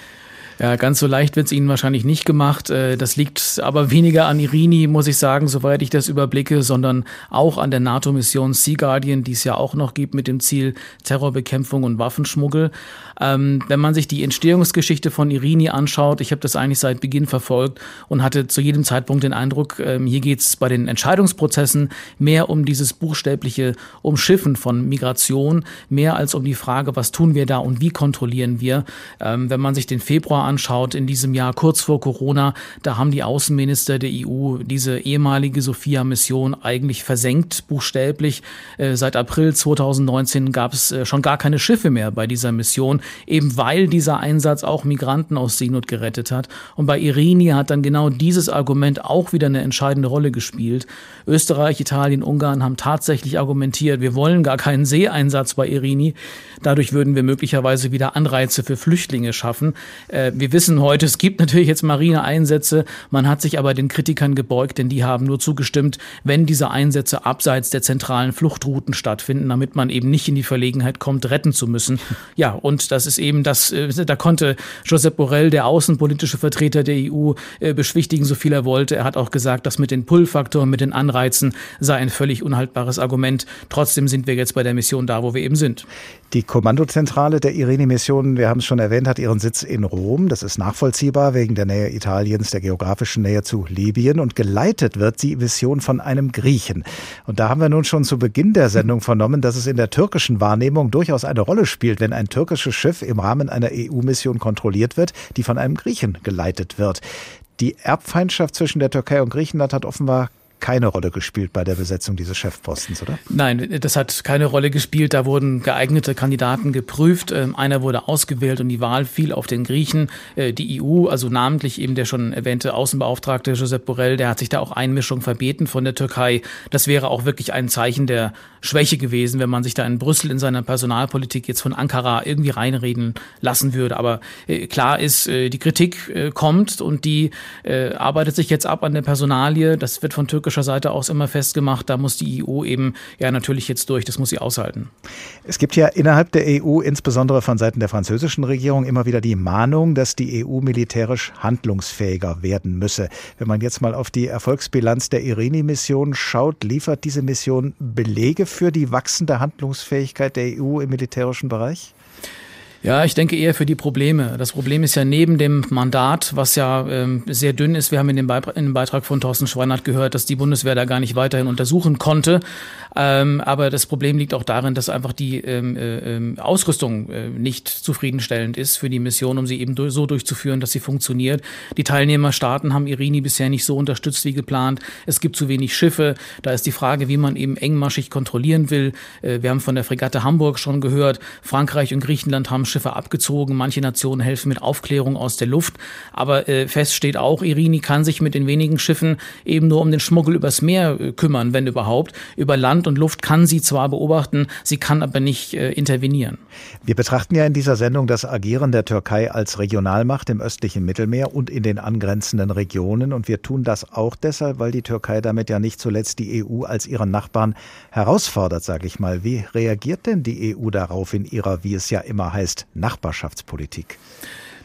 Ja, ganz so leicht wird es ihnen wahrscheinlich nicht gemacht. Äh, das liegt aber weniger an Irini, muss ich sagen, soweit ich das überblicke, sondern auch an der NATO-Mission Sea Guardian, die es ja auch noch gibt mit dem Ziel Terrorbekämpfung und Waffenschmuggel. Ähm, wenn man sich die Entstehungsgeschichte von Irini anschaut, ich habe das eigentlich seit Beginn verfolgt und hatte zu jedem Zeitpunkt den Eindruck, ähm, hier geht es bei den Entscheidungsprozessen mehr um dieses buchstäbliche Umschiffen von Migration, mehr als um die Frage, was tun wir da und wie kontrollieren wir. Ähm, wenn man sich den Februar anschaut, in diesem Jahr kurz vor Corona, da haben die Außenminister der EU diese ehemalige Sophia-Mission eigentlich versenkt, buchstäblich. Äh, seit April 2019 gab es äh, schon gar keine Schiffe mehr bei dieser Mission, eben weil dieser Einsatz auch Migranten aus Seenot gerettet hat. Und bei Irini hat dann genau dieses Argument auch wieder eine entscheidende Rolle gespielt. Österreich, Italien, Ungarn haben tatsächlich argumentiert, wir wollen gar keinen Seeeinsatz bei Irini. Dadurch würden wir möglicherweise wieder Anreize für Flüchtlinge schaffen. Äh, wir wissen heute, es gibt natürlich jetzt Marineeinsätze. Man hat sich aber den Kritikern gebeugt, denn die haben nur zugestimmt, wenn diese Einsätze abseits der zentralen Fluchtrouten stattfinden, damit man eben nicht in die Verlegenheit kommt, retten zu müssen. Ja, und das ist eben das, äh, da konnte Josep Borrell, der außenpolitische Vertreter der EU, äh, beschwichtigen, so viel er wollte. Er hat auch gesagt, dass mit den Pull-Faktoren, mit den Anreizen sei ein völlig unhaltbares Argument. Trotzdem sind wir jetzt bei der Mission da, wo wir eben sind. Die Kommandozentrale der Irene-Mission, wir haben es schon erwähnt, hat ihren Sitz in Rom. Das ist nachvollziehbar wegen der Nähe Italiens, der geografischen Nähe zu Libyen. Und geleitet wird die Mission von einem Griechen. Und da haben wir nun schon zu Beginn der Sendung vernommen, dass es in der türkischen Wahrnehmung durchaus eine Rolle spielt, wenn ein türkisches Schiff im Rahmen einer EU-Mission kontrolliert wird, die von einem Griechen geleitet wird. Die Erbfeindschaft zwischen der Türkei und Griechenland hat offenbar keine Rolle gespielt bei der Besetzung dieses Chefpostens, oder? Nein, das hat keine Rolle gespielt. Da wurden geeignete Kandidaten geprüft. Ähm, einer wurde ausgewählt und die Wahl fiel auf den Griechen. Äh, die EU, also namentlich eben der schon erwähnte Außenbeauftragte Josep Borrell, der hat sich da auch Einmischung verbeten von der Türkei. Das wäre auch wirklich ein Zeichen der Schwäche gewesen, wenn man sich da in Brüssel in seiner Personalpolitik jetzt von Ankara irgendwie reinreden lassen würde. Aber äh, klar ist, äh, die Kritik kommt und die arbeitet sich jetzt ab an der Personalie. Das wird von türkischer türkischer Seite aus immer festgemacht, da muss die EU eben ja natürlich jetzt durch, das muss sie aushalten. Es gibt ja innerhalb der EU, insbesondere von Seiten der französischen Regierung, immer wieder die Mahnung, dass die EU militärisch handlungsfähiger werden müsse. Wenn man jetzt mal auf die Erfolgsbilanz der Irini-Mission schaut, liefert diese Mission Belege für die wachsende Handlungsfähigkeit der EU im militärischen Bereich? Ja, ich denke eher für die Probleme. Das Problem ist ja neben dem Mandat, was ja ähm, sehr dünn ist. Wir haben in dem, Beitrag, in dem Beitrag von Thorsten Schweinert gehört, dass die Bundeswehr da gar nicht weiterhin untersuchen konnte. Ähm, aber das Problem liegt auch darin, dass einfach die ähm, äh, ähm, Ausrüstung äh, nicht zufriedenstellend ist für die Mission, um sie eben durch, so durchzuführen, dass sie funktioniert. Die Teilnehmerstaaten haben Irini bisher nicht so unterstützt wie geplant. Es gibt zu wenig Schiffe. Da ist die Frage, wie man eben engmaschig kontrollieren will. Äh, wir haben von der Fregatte Hamburg schon gehört. Frankreich und Griechenland haben Schiffe abgezogen. Manche Nationen helfen mit Aufklärung aus der Luft. Aber äh, fest steht auch, Irini kann sich mit den wenigen Schiffen eben nur um den Schmuggel übers Meer äh, kümmern, wenn überhaupt. Über Land und Luft kann sie zwar beobachten, sie kann aber nicht äh, intervenieren. Wir betrachten ja in dieser Sendung das Agieren der Türkei als Regionalmacht im östlichen Mittelmeer und in den angrenzenden Regionen. Und wir tun das auch deshalb, weil die Türkei damit ja nicht zuletzt die EU als ihren Nachbarn herausfordert, sage ich mal. Wie reagiert denn die EU darauf in ihrer, wie es ja immer heißt, Nachbarschaftspolitik?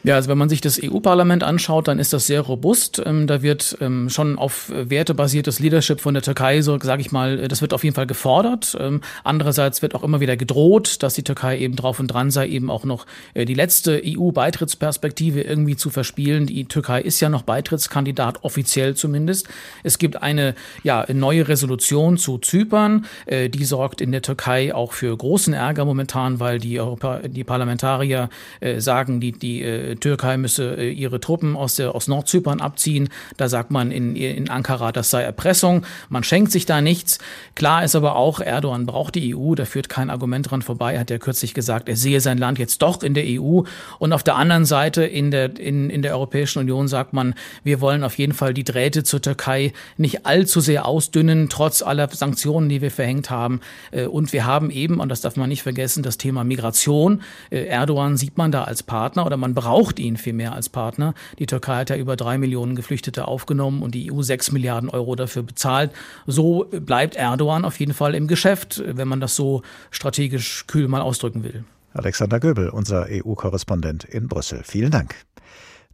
Ja, also wenn man sich das EU-Parlament anschaut, dann ist das sehr robust. Ähm, da wird ähm, schon auf wertebasiertes Leadership von der Türkei, so sage ich mal, das wird auf jeden Fall gefordert. Ähm, andererseits wird auch immer wieder gedroht, dass die Türkei eben drauf und dran sei, eben auch noch äh, die letzte EU-Beitrittsperspektive irgendwie zu verspielen. Die Türkei ist ja noch Beitrittskandidat, offiziell zumindest. Es gibt eine ja, neue Resolution zu Zypern. Äh, die sorgt in der Türkei auch für großen Ärger momentan, weil die, Europa, die Parlamentarier äh, sagen, die, die äh, Türkei müsse äh, ihre Truppen aus, der, aus Nordzypern abziehen. Da sagt man in, in Ankara, das sei Erpressung. Man schenkt sich da nichts. Klar ist aber auch, Erdogan braucht die EU. Da führt kein Argument dran vorbei. Er hat ja kürzlich gesagt, er sehe sein Land jetzt doch in der EU. Und auf der anderen Seite in der, in, in der Europäischen Union sagt man, wir wollen auf jeden Fall die Drähte zur Türkei nicht allzu sehr ausdünnen, trotz aller Sanktionen, die wir verhängt haben. Äh, und wir haben eben, und das darf man nicht vergessen, das Thema Migration. Äh, Erdogan sieht man da als Partner oder man braucht ihn vielmehr als Partner. Die Türkei hat ja über drei Millionen Geflüchtete aufgenommen und die EU sechs Milliarden Euro dafür bezahlt. So bleibt Erdogan auf jeden Fall im Geschäft, wenn man das so strategisch kühl mal ausdrücken will. Alexander Göbel, unser EU-Korrespondent in Brüssel. Vielen Dank.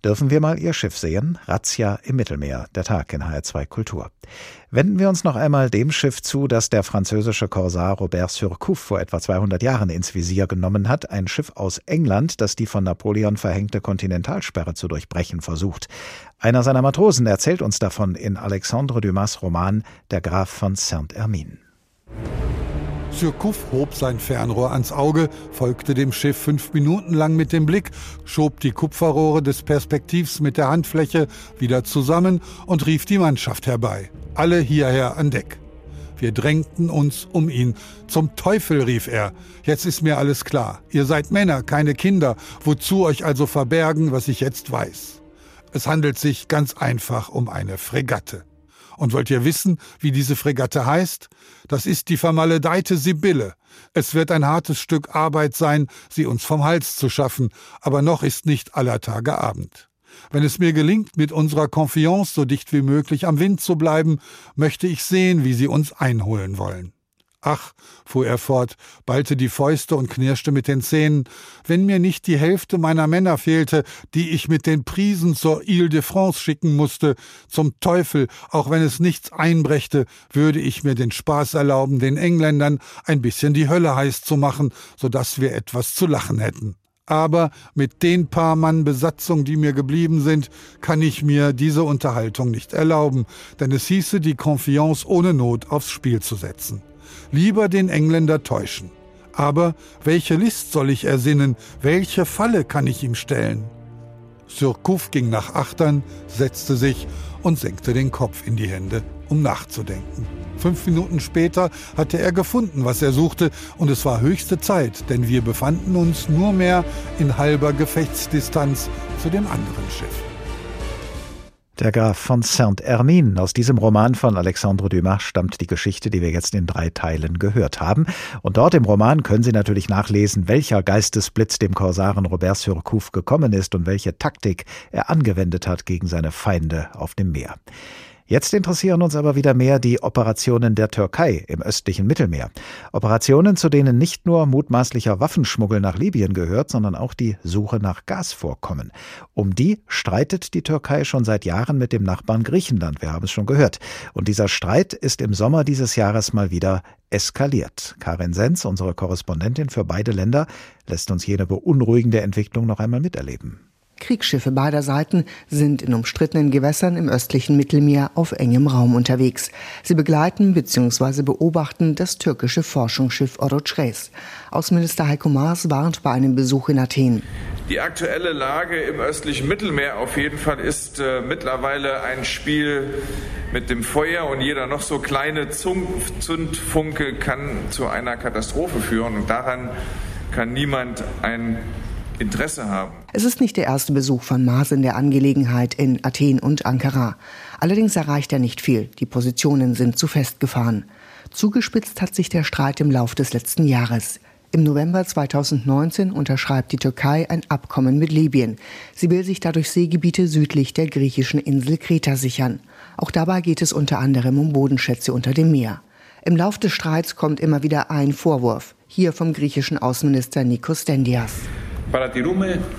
Dürfen wir mal Ihr Schiff sehen? Razzia im Mittelmeer, der Tag in HR2 Kultur. Wenden wir uns noch einmal dem Schiff zu, das der französische Korsar Robert Surcouf vor etwa 200 Jahren ins Visier genommen hat. Ein Schiff aus England, das die von Napoleon verhängte Kontinentalsperre zu durchbrechen versucht. Einer seiner Matrosen erzählt uns davon in Alexandre Dumas Roman Der Graf von Saint-Hermine. Surcouf hob sein Fernrohr ans Auge, folgte dem Schiff fünf Minuten lang mit dem Blick, schob die Kupferrohre des Perspektivs mit der Handfläche wieder zusammen und rief die Mannschaft herbei. Alle hierher an Deck. Wir drängten uns um ihn. Zum Teufel, rief er. Jetzt ist mir alles klar. Ihr seid Männer, keine Kinder. Wozu euch also verbergen, was ich jetzt weiß? Es handelt sich ganz einfach um eine Fregatte. Und wollt ihr wissen, wie diese Fregatte heißt? Das ist die vermaledeite Sibylle. Es wird ein hartes Stück Arbeit sein, sie uns vom Hals zu schaffen, aber noch ist nicht aller Tage Abend. Wenn es mir gelingt, mit unserer Confiance so dicht wie möglich am Wind zu bleiben, möchte ich sehen, wie sie uns einholen wollen. Ach, fuhr er fort, ballte die Fäuste und knirschte mit den Zähnen, wenn mir nicht die Hälfte meiner Männer fehlte, die ich mit den Prisen zur Ile de France schicken musste, zum Teufel, auch wenn es nichts einbrächte, würde ich mir den Spaß erlauben, den Engländern ein bisschen die Hölle heiß zu machen, so dass wir etwas zu lachen hätten. Aber mit den paar Mann Besatzung, die mir geblieben sind, kann ich mir diese Unterhaltung nicht erlauben, denn es hieße, die Confiance ohne Not aufs Spiel zu setzen lieber den Engländer täuschen. Aber welche List soll ich ersinnen, welche Falle kann ich ihm stellen? Surcouf ging nach Achtern, setzte sich und senkte den Kopf in die Hände, um nachzudenken. Fünf Minuten später hatte er gefunden, was er suchte, und es war höchste Zeit, denn wir befanden uns nur mehr in halber Gefechtsdistanz zu dem anderen Schiff. Der Graf von Saint-Hermine. Aus diesem Roman von Alexandre Dumas stammt die Geschichte, die wir jetzt in drei Teilen gehört haben. Und dort im Roman können Sie natürlich nachlesen, welcher Geistesblitz dem Korsaren Robert Surcouf gekommen ist und welche Taktik er angewendet hat gegen seine Feinde auf dem Meer. Jetzt interessieren uns aber wieder mehr die Operationen der Türkei im östlichen Mittelmeer. Operationen, zu denen nicht nur mutmaßlicher Waffenschmuggel nach Libyen gehört, sondern auch die Suche nach Gasvorkommen. Um die streitet die Türkei schon seit Jahren mit dem Nachbarn Griechenland. Wir haben es schon gehört. Und dieser Streit ist im Sommer dieses Jahres mal wieder eskaliert. Karin Sens, unsere Korrespondentin für beide Länder, lässt uns jene beunruhigende Entwicklung noch einmal miterleben. Kriegsschiffe beider Seiten sind in umstrittenen Gewässern im östlichen Mittelmeer auf engem Raum unterwegs. Sie begleiten bzw. beobachten das türkische Forschungsschiff Oroçres. Außenminister Heiko Maas warnt bei einem Besuch in Athen. Die aktuelle Lage im östlichen Mittelmeer auf jeden Fall ist äh, mittlerweile ein Spiel mit dem Feuer und jeder noch so kleine Zündfunke kann zu einer Katastrophe führen und daran kann niemand ein Interesse haben. Es ist nicht der erste Besuch von Maas in der Angelegenheit in Athen und Ankara. Allerdings erreicht er nicht viel. Die Positionen sind zu festgefahren. Zugespitzt hat sich der Streit im Lauf des letzten Jahres. Im November 2019 unterschreibt die Türkei ein Abkommen mit Libyen. Sie will sich dadurch Seegebiete südlich der griechischen Insel Kreta sichern. Auch dabei geht es unter anderem um Bodenschätze unter dem Meer. Im Lauf des Streits kommt immer wieder ein Vorwurf, hier vom griechischen Außenminister Nikos Dendias.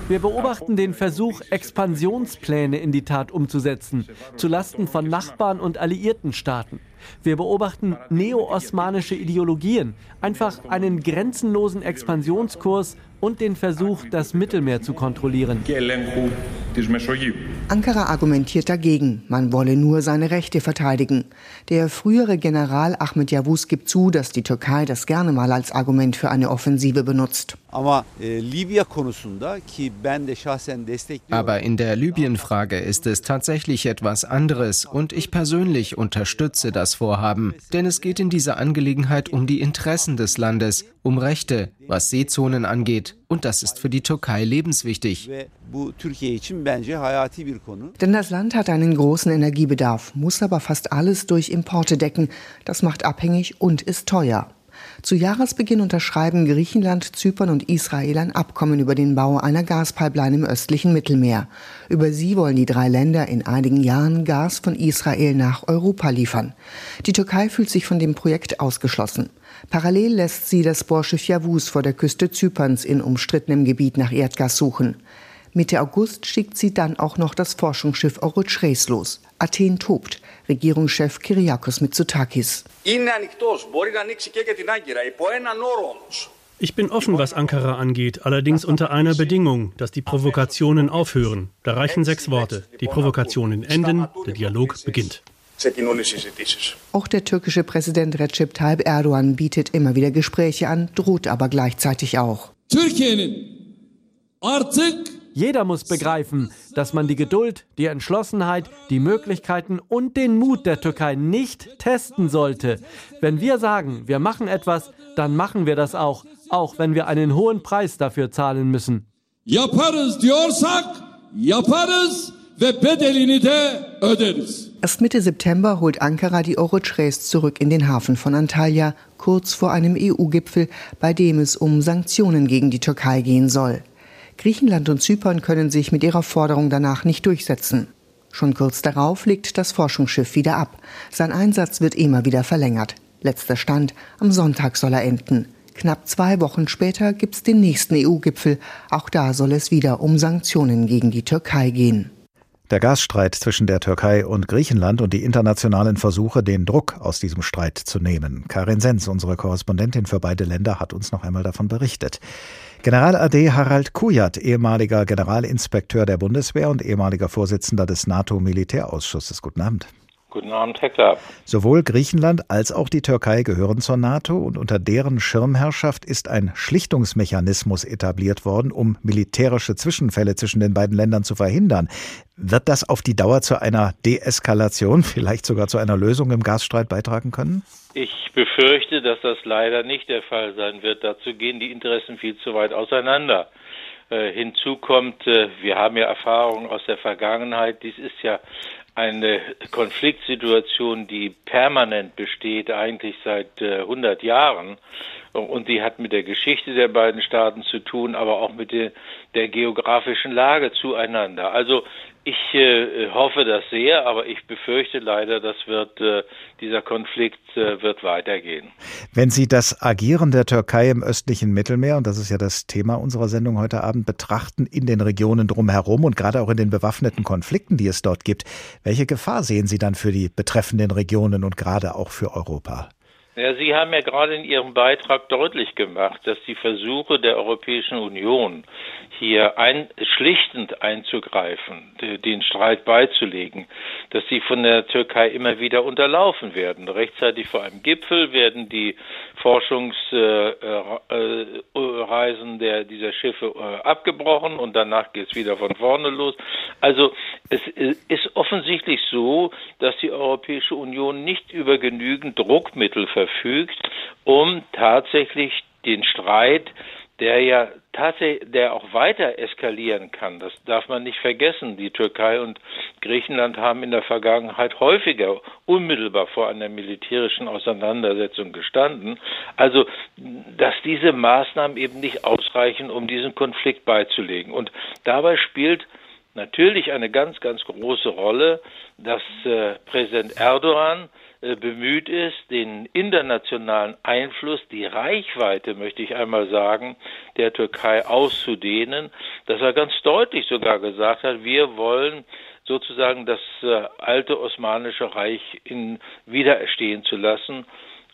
Wir beobachten den Versuch, Expansionspläne in die Tat umzusetzen, zulasten von Nachbarn und alliierten Staaten. Wir beobachten neo-osmanische Ideologien, einfach einen grenzenlosen Expansionskurs und den Versuch, das Mittelmeer zu kontrollieren. Ankara argumentiert dagegen, man wolle nur seine Rechte verteidigen. Der frühere General Ahmed Yavuz gibt zu, dass die Türkei das gerne mal als Argument für eine Offensive benutzt. Aber in der Libyen-Frage ist es tatsächlich etwas anderes und ich persönlich unterstütze das Vorhaben, denn es geht in dieser Angelegenheit um die Interessen des Landes, um Rechte, was Seezonen angeht und das ist für die Türkei lebenswichtig. Denn das Land hat einen großen Energiebedarf, muss aber fast alles durch Importe decken. Das macht abhängig und ist teuer. Zu Jahresbeginn unterschreiben Griechenland, Zypern und Israel ein Abkommen über den Bau einer Gaspipeline im östlichen Mittelmeer. Über sie wollen die drei Länder in einigen Jahren Gas von Israel nach Europa liefern. Die Türkei fühlt sich von dem Projekt ausgeschlossen. Parallel lässt sie das Bohrschiff Yavuz vor der Küste Zyperns in umstrittenem Gebiet nach Erdgas suchen. Mitte August schickt sie dann auch noch das Forschungsschiff Orochres los. Athen tobt. Regierungschef Kyriakos Mitsotakis. Ich bin offen, was Ankara angeht, allerdings unter einer Bedingung, dass die Provokationen aufhören. Da reichen sechs Worte. Die Provokationen enden, der Dialog beginnt. Auch der türkische Präsident Recep Tayyip Erdogan bietet immer wieder Gespräche an, droht aber gleichzeitig auch. Jeder muss begreifen, dass man die Geduld, die Entschlossenheit, die Möglichkeiten und den Mut der Türkei nicht testen sollte. Wenn wir sagen, wir machen etwas, dann machen wir das auch, auch wenn wir einen hohen Preis dafür zahlen müssen. Yaparız diyorsak yaparız ve bedelini de öderiz. Erst Mitte September holt Ankara die Orochres zurück in den Hafen von Antalya, kurz vor einem EU-Gipfel, bei dem es um Sanktionen gegen die Türkei gehen soll. Griechenland und Zypern können sich mit ihrer Forderung danach nicht durchsetzen. Schon kurz darauf legt das Forschungsschiff wieder ab. Sein Einsatz wird immer wieder verlängert. Letzter Stand, am Sonntag soll er enden. Knapp zwei Wochen später gibt's den nächsten EU-Gipfel. Auch da soll es wieder um Sanktionen gegen die Türkei gehen. Der Gasstreit zwischen der Türkei und Griechenland und die internationalen Versuche, den Druck aus diesem Streit zu nehmen. Karin Sens, unsere Korrespondentin für beide Länder, hat uns noch einmal davon berichtet. General AD Harald Kujat, ehemaliger Generalinspekteur der Bundeswehr und ehemaliger Vorsitzender des NATO-Militärausschusses. Guten Abend. Guten Abend, Herr Klapp. Sowohl Griechenland als auch die Türkei gehören zur NATO und unter deren Schirmherrschaft ist ein Schlichtungsmechanismus etabliert worden, um militärische Zwischenfälle zwischen den beiden Ländern zu verhindern. Wird das auf die Dauer zu einer Deeskalation, vielleicht sogar zu einer Lösung im Gasstreit beitragen können? Ich befürchte, dass das leider nicht der Fall sein wird. Dazu gehen die Interessen viel zu weit auseinander. Äh, hinzu kommt, äh, wir haben ja Erfahrungen aus der Vergangenheit. Dies ist ja eine Konfliktsituation, die permanent besteht, eigentlich seit äh, 100 Jahren. Und die hat mit der Geschichte der beiden Staaten zu tun, aber auch mit der, der geografischen Lage zueinander. Also ich äh, hoffe das sehr, aber ich befürchte leider, das wird äh, dieser Konflikt äh, wird weitergehen. Wenn Sie das Agieren der Türkei im östlichen Mittelmeer und das ist ja das Thema unserer Sendung heute Abend betrachten in den Regionen drumherum und gerade auch in den bewaffneten Konflikten, die es dort gibt, welche Gefahr sehen Sie dann für die betreffenden Regionen und gerade auch für Europa? Ja, Sie haben ja gerade in Ihrem Beitrag deutlich gemacht, dass die Versuche der Europäischen Union, hier ein, schlichtend einzugreifen, den Streit beizulegen, dass sie von der Türkei immer wieder unterlaufen werden. Rechtzeitig vor einem Gipfel werden die Forschungsreisen der, dieser Schiffe äh, abgebrochen und danach geht es wieder von vorne los. Also es ist offensichtlich so, dass die Europäische Union nicht über genügend Druckmittel verfügt, um tatsächlich den Streit der ja tatsächlich, der auch weiter eskalieren kann. Das darf man nicht vergessen. Die Türkei und Griechenland haben in der Vergangenheit häufiger unmittelbar vor einer militärischen Auseinandersetzung gestanden. Also, dass diese Maßnahmen eben nicht ausreichen, um diesen Konflikt beizulegen. Und dabei spielt natürlich eine ganz, ganz große Rolle, dass äh, Präsident Erdogan bemüht ist, den internationalen Einfluss, die Reichweite, möchte ich einmal sagen, der Türkei auszudehnen, dass er ganz deutlich sogar gesagt hat, wir wollen sozusagen das äh, alte Osmanische Reich in wiedererstehen zu lassen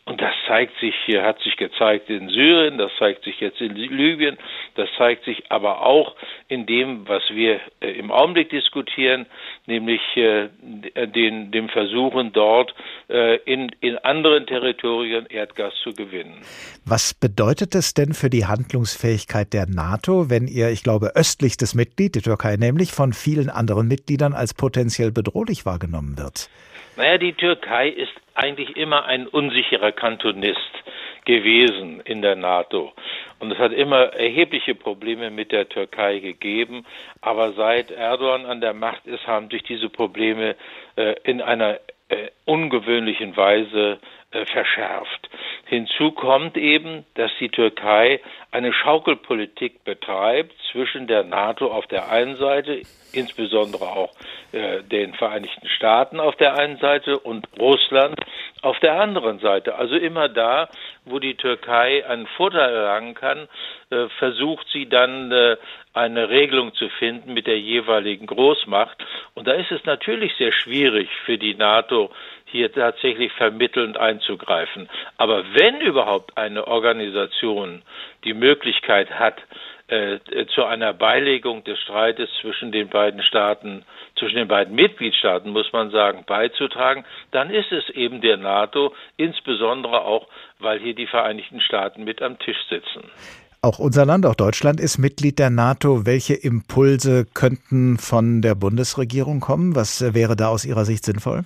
und das zeigt sich, hat sich gezeigt in Syrien, das zeigt sich jetzt in Libyen, das zeigt sich aber auch in dem, was wir äh, im Augenblick diskutieren, nämlich äh, den, dem Versuchen dort äh, in, in anderen Territorien Erdgas zu gewinnen. Was bedeutet es denn für die Handlungsfähigkeit der NATO, wenn ihr, ich glaube, östlichstes Mitglied, die Türkei nämlich, von vielen anderen Mitgliedern als potenziell bedrohlich wahrgenommen wird? Naja, die Türkei ist eigentlich immer ein unsicherer Kantonist gewesen in der NATO. Und es hat immer erhebliche Probleme mit der Türkei gegeben. Aber seit Erdogan an der Macht ist, haben sich diese Probleme äh, in einer äh, ungewöhnlichen Weise verschärft. Hinzu kommt eben, dass die Türkei eine Schaukelpolitik betreibt zwischen der NATO auf der einen Seite, insbesondere auch äh, den Vereinigten Staaten auf der einen Seite und Russland auf der anderen Seite. Also immer da, wo die Türkei einen Vorteil erlangen kann, äh, versucht sie dann äh, eine Regelung zu finden mit der jeweiligen Großmacht. Und da ist es natürlich sehr schwierig für die NATO, hier tatsächlich vermittelnd einzugreifen. Aber wenn überhaupt eine Organisation die Möglichkeit hat, äh, zu einer Beilegung des Streites zwischen den beiden Staaten, zwischen den beiden Mitgliedstaaten, muss man sagen, beizutragen, dann ist es eben der NATO, insbesondere auch, weil hier die Vereinigten Staaten mit am Tisch sitzen. Auch unser Land, auch Deutschland ist Mitglied der NATO. Welche Impulse könnten von der Bundesregierung kommen? Was wäre da aus Ihrer Sicht sinnvoll?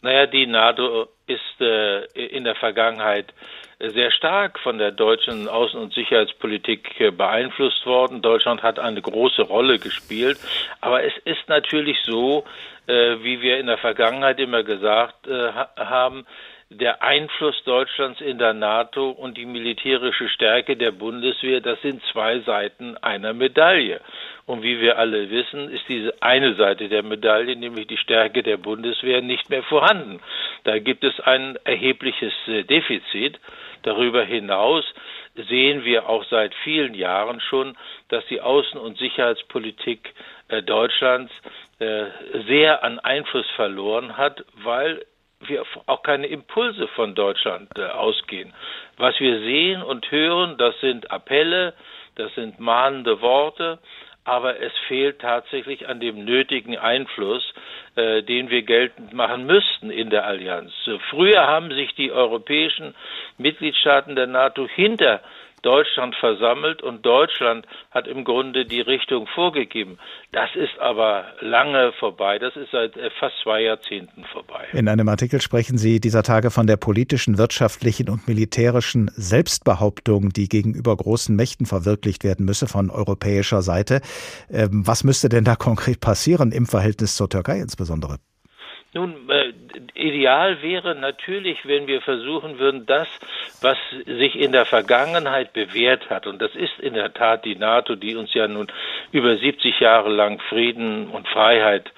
Naja, die NATO ist äh, in der Vergangenheit sehr stark von der deutschen Außen- und Sicherheitspolitik äh, beeinflusst worden. Deutschland hat eine große Rolle gespielt. Aber es ist natürlich so, äh, wie wir in der Vergangenheit immer gesagt äh, haben, der Einfluss Deutschlands in der NATO und die militärische Stärke der Bundeswehr, das sind zwei Seiten einer Medaille. Und wie wir alle wissen, ist diese eine Seite der Medaille, nämlich die Stärke der Bundeswehr, nicht mehr vorhanden. Da gibt es ein erhebliches äh, Defizit. Darüber hinaus sehen wir auch seit vielen Jahren schon, dass die Außen- und Sicherheitspolitik äh, Deutschlands äh, sehr an Einfluss verloren hat, weil wir auch keine Impulse von Deutschland äh, ausgehen. Was wir sehen und hören, das sind Appelle, das sind mahnende Worte, aber es fehlt tatsächlich an dem nötigen Einfluss, äh, den wir geltend machen müssten in der Allianz. Früher haben sich die europäischen Mitgliedstaaten der NATO hinter Deutschland versammelt und Deutschland hat im Grunde die Richtung vorgegeben. Das ist aber lange vorbei. Das ist seit äh, fast zwei Jahrzehnten vorbei. In einem Artikel sprechen Sie dieser Tage von der politischen, wirtschaftlichen und militärischen Selbstbehauptung, die gegenüber großen Mächten verwirklicht werden müsse von europäischer Seite. Ähm, was müsste denn da konkret passieren im Verhältnis zur Türkei insbesondere? Nun, äh, ideal wäre natürlich, wenn wir versuchen würden, das, was sich in der Vergangenheit bewährt hat, und das ist in der Tat die NATO, die uns ja nun über 70 Jahre lang Frieden und Freiheit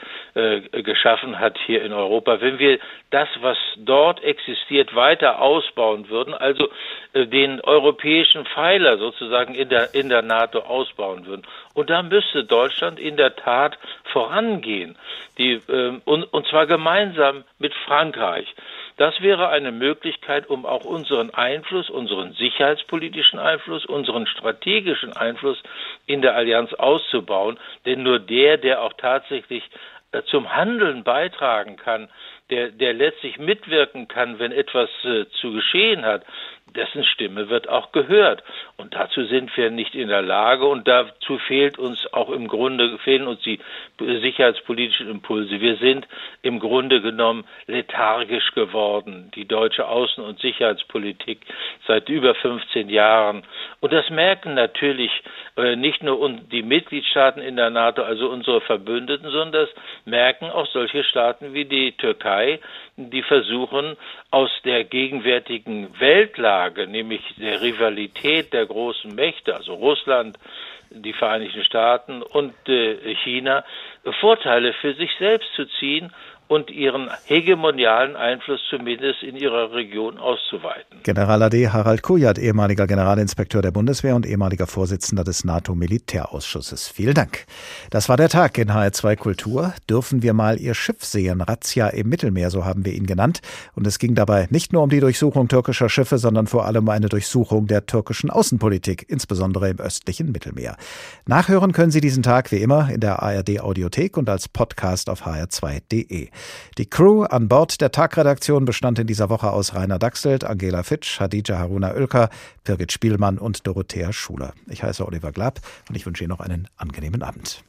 geschaffen hat hier in Europa, wenn wir das, was dort existiert, weiter ausbauen würden, also äh, den europäischen Pfeiler sozusagen in der, in der NATO ausbauen würden. Und da müsste Deutschland in der Tat vorangehen, die, äh, und, und zwar gemeinsam mit Frankreich. Das wäre eine Möglichkeit, um auch unseren Einfluss, unseren sicherheitspolitischen Einfluss, unseren strategischen Einfluss in der Allianz auszubauen. Denn nur der, der auch tatsächlich äh, zum Handeln beitragen kann, der, der letztlich mitwirken kann, wenn etwas äh, zu geschehen hat, dessen Stimme wird auch gehört. Und dazu sind wir nicht in der Lage und dazu fehlt uns auch im Grunde, fehlen uns die sicherheitspolitischen Impulse. Wir sind im Grunde genommen lethargisch geworden, die deutsche Außen- und Sicherheitspolitik seit über 15 Jahren. Und das merken natürlich äh, nicht nur die Mitgliedstaaten in der NATO, also unsere Verbündeten, sondern das merken auch solche Staaten wie die Türkei, die versuchen, aus der gegenwärtigen Weltlage, nämlich der Rivalität der großen Mächte, also Russland, die Vereinigten Staaten und äh, China, Vorteile für sich selbst zu ziehen und ihren hegemonialen Einfluss zumindest in ihrer Region auszuweiten. General AD Harald Kujat, ehemaliger Generalinspekteur der Bundeswehr und ehemaliger Vorsitzender des NATO-Militärausschusses. Vielen Dank. Das war der Tag in HR2 Kultur. Dürfen wir mal Ihr Schiff sehen? Razzia im Mittelmeer, so haben wir ihn genannt. Und es ging dabei nicht nur um die Durchsuchung türkischer Schiffe, sondern vor allem um eine Durchsuchung der türkischen Außenpolitik, insbesondere im östlichen Mittelmeer. Nachhören können Sie diesen Tag wie immer in der ARD Audiothek und als Podcast auf hr2.de. Die Crew an Bord der Tagredaktion bestand in dieser Woche aus Rainer Dachselt, Angela Fitsch, Hadija Haruna Oelker, Birgit Spielmann und Dorothea Schuler. Ich heiße Oliver Glapp und ich wünsche Ihnen noch einen angenehmen Abend.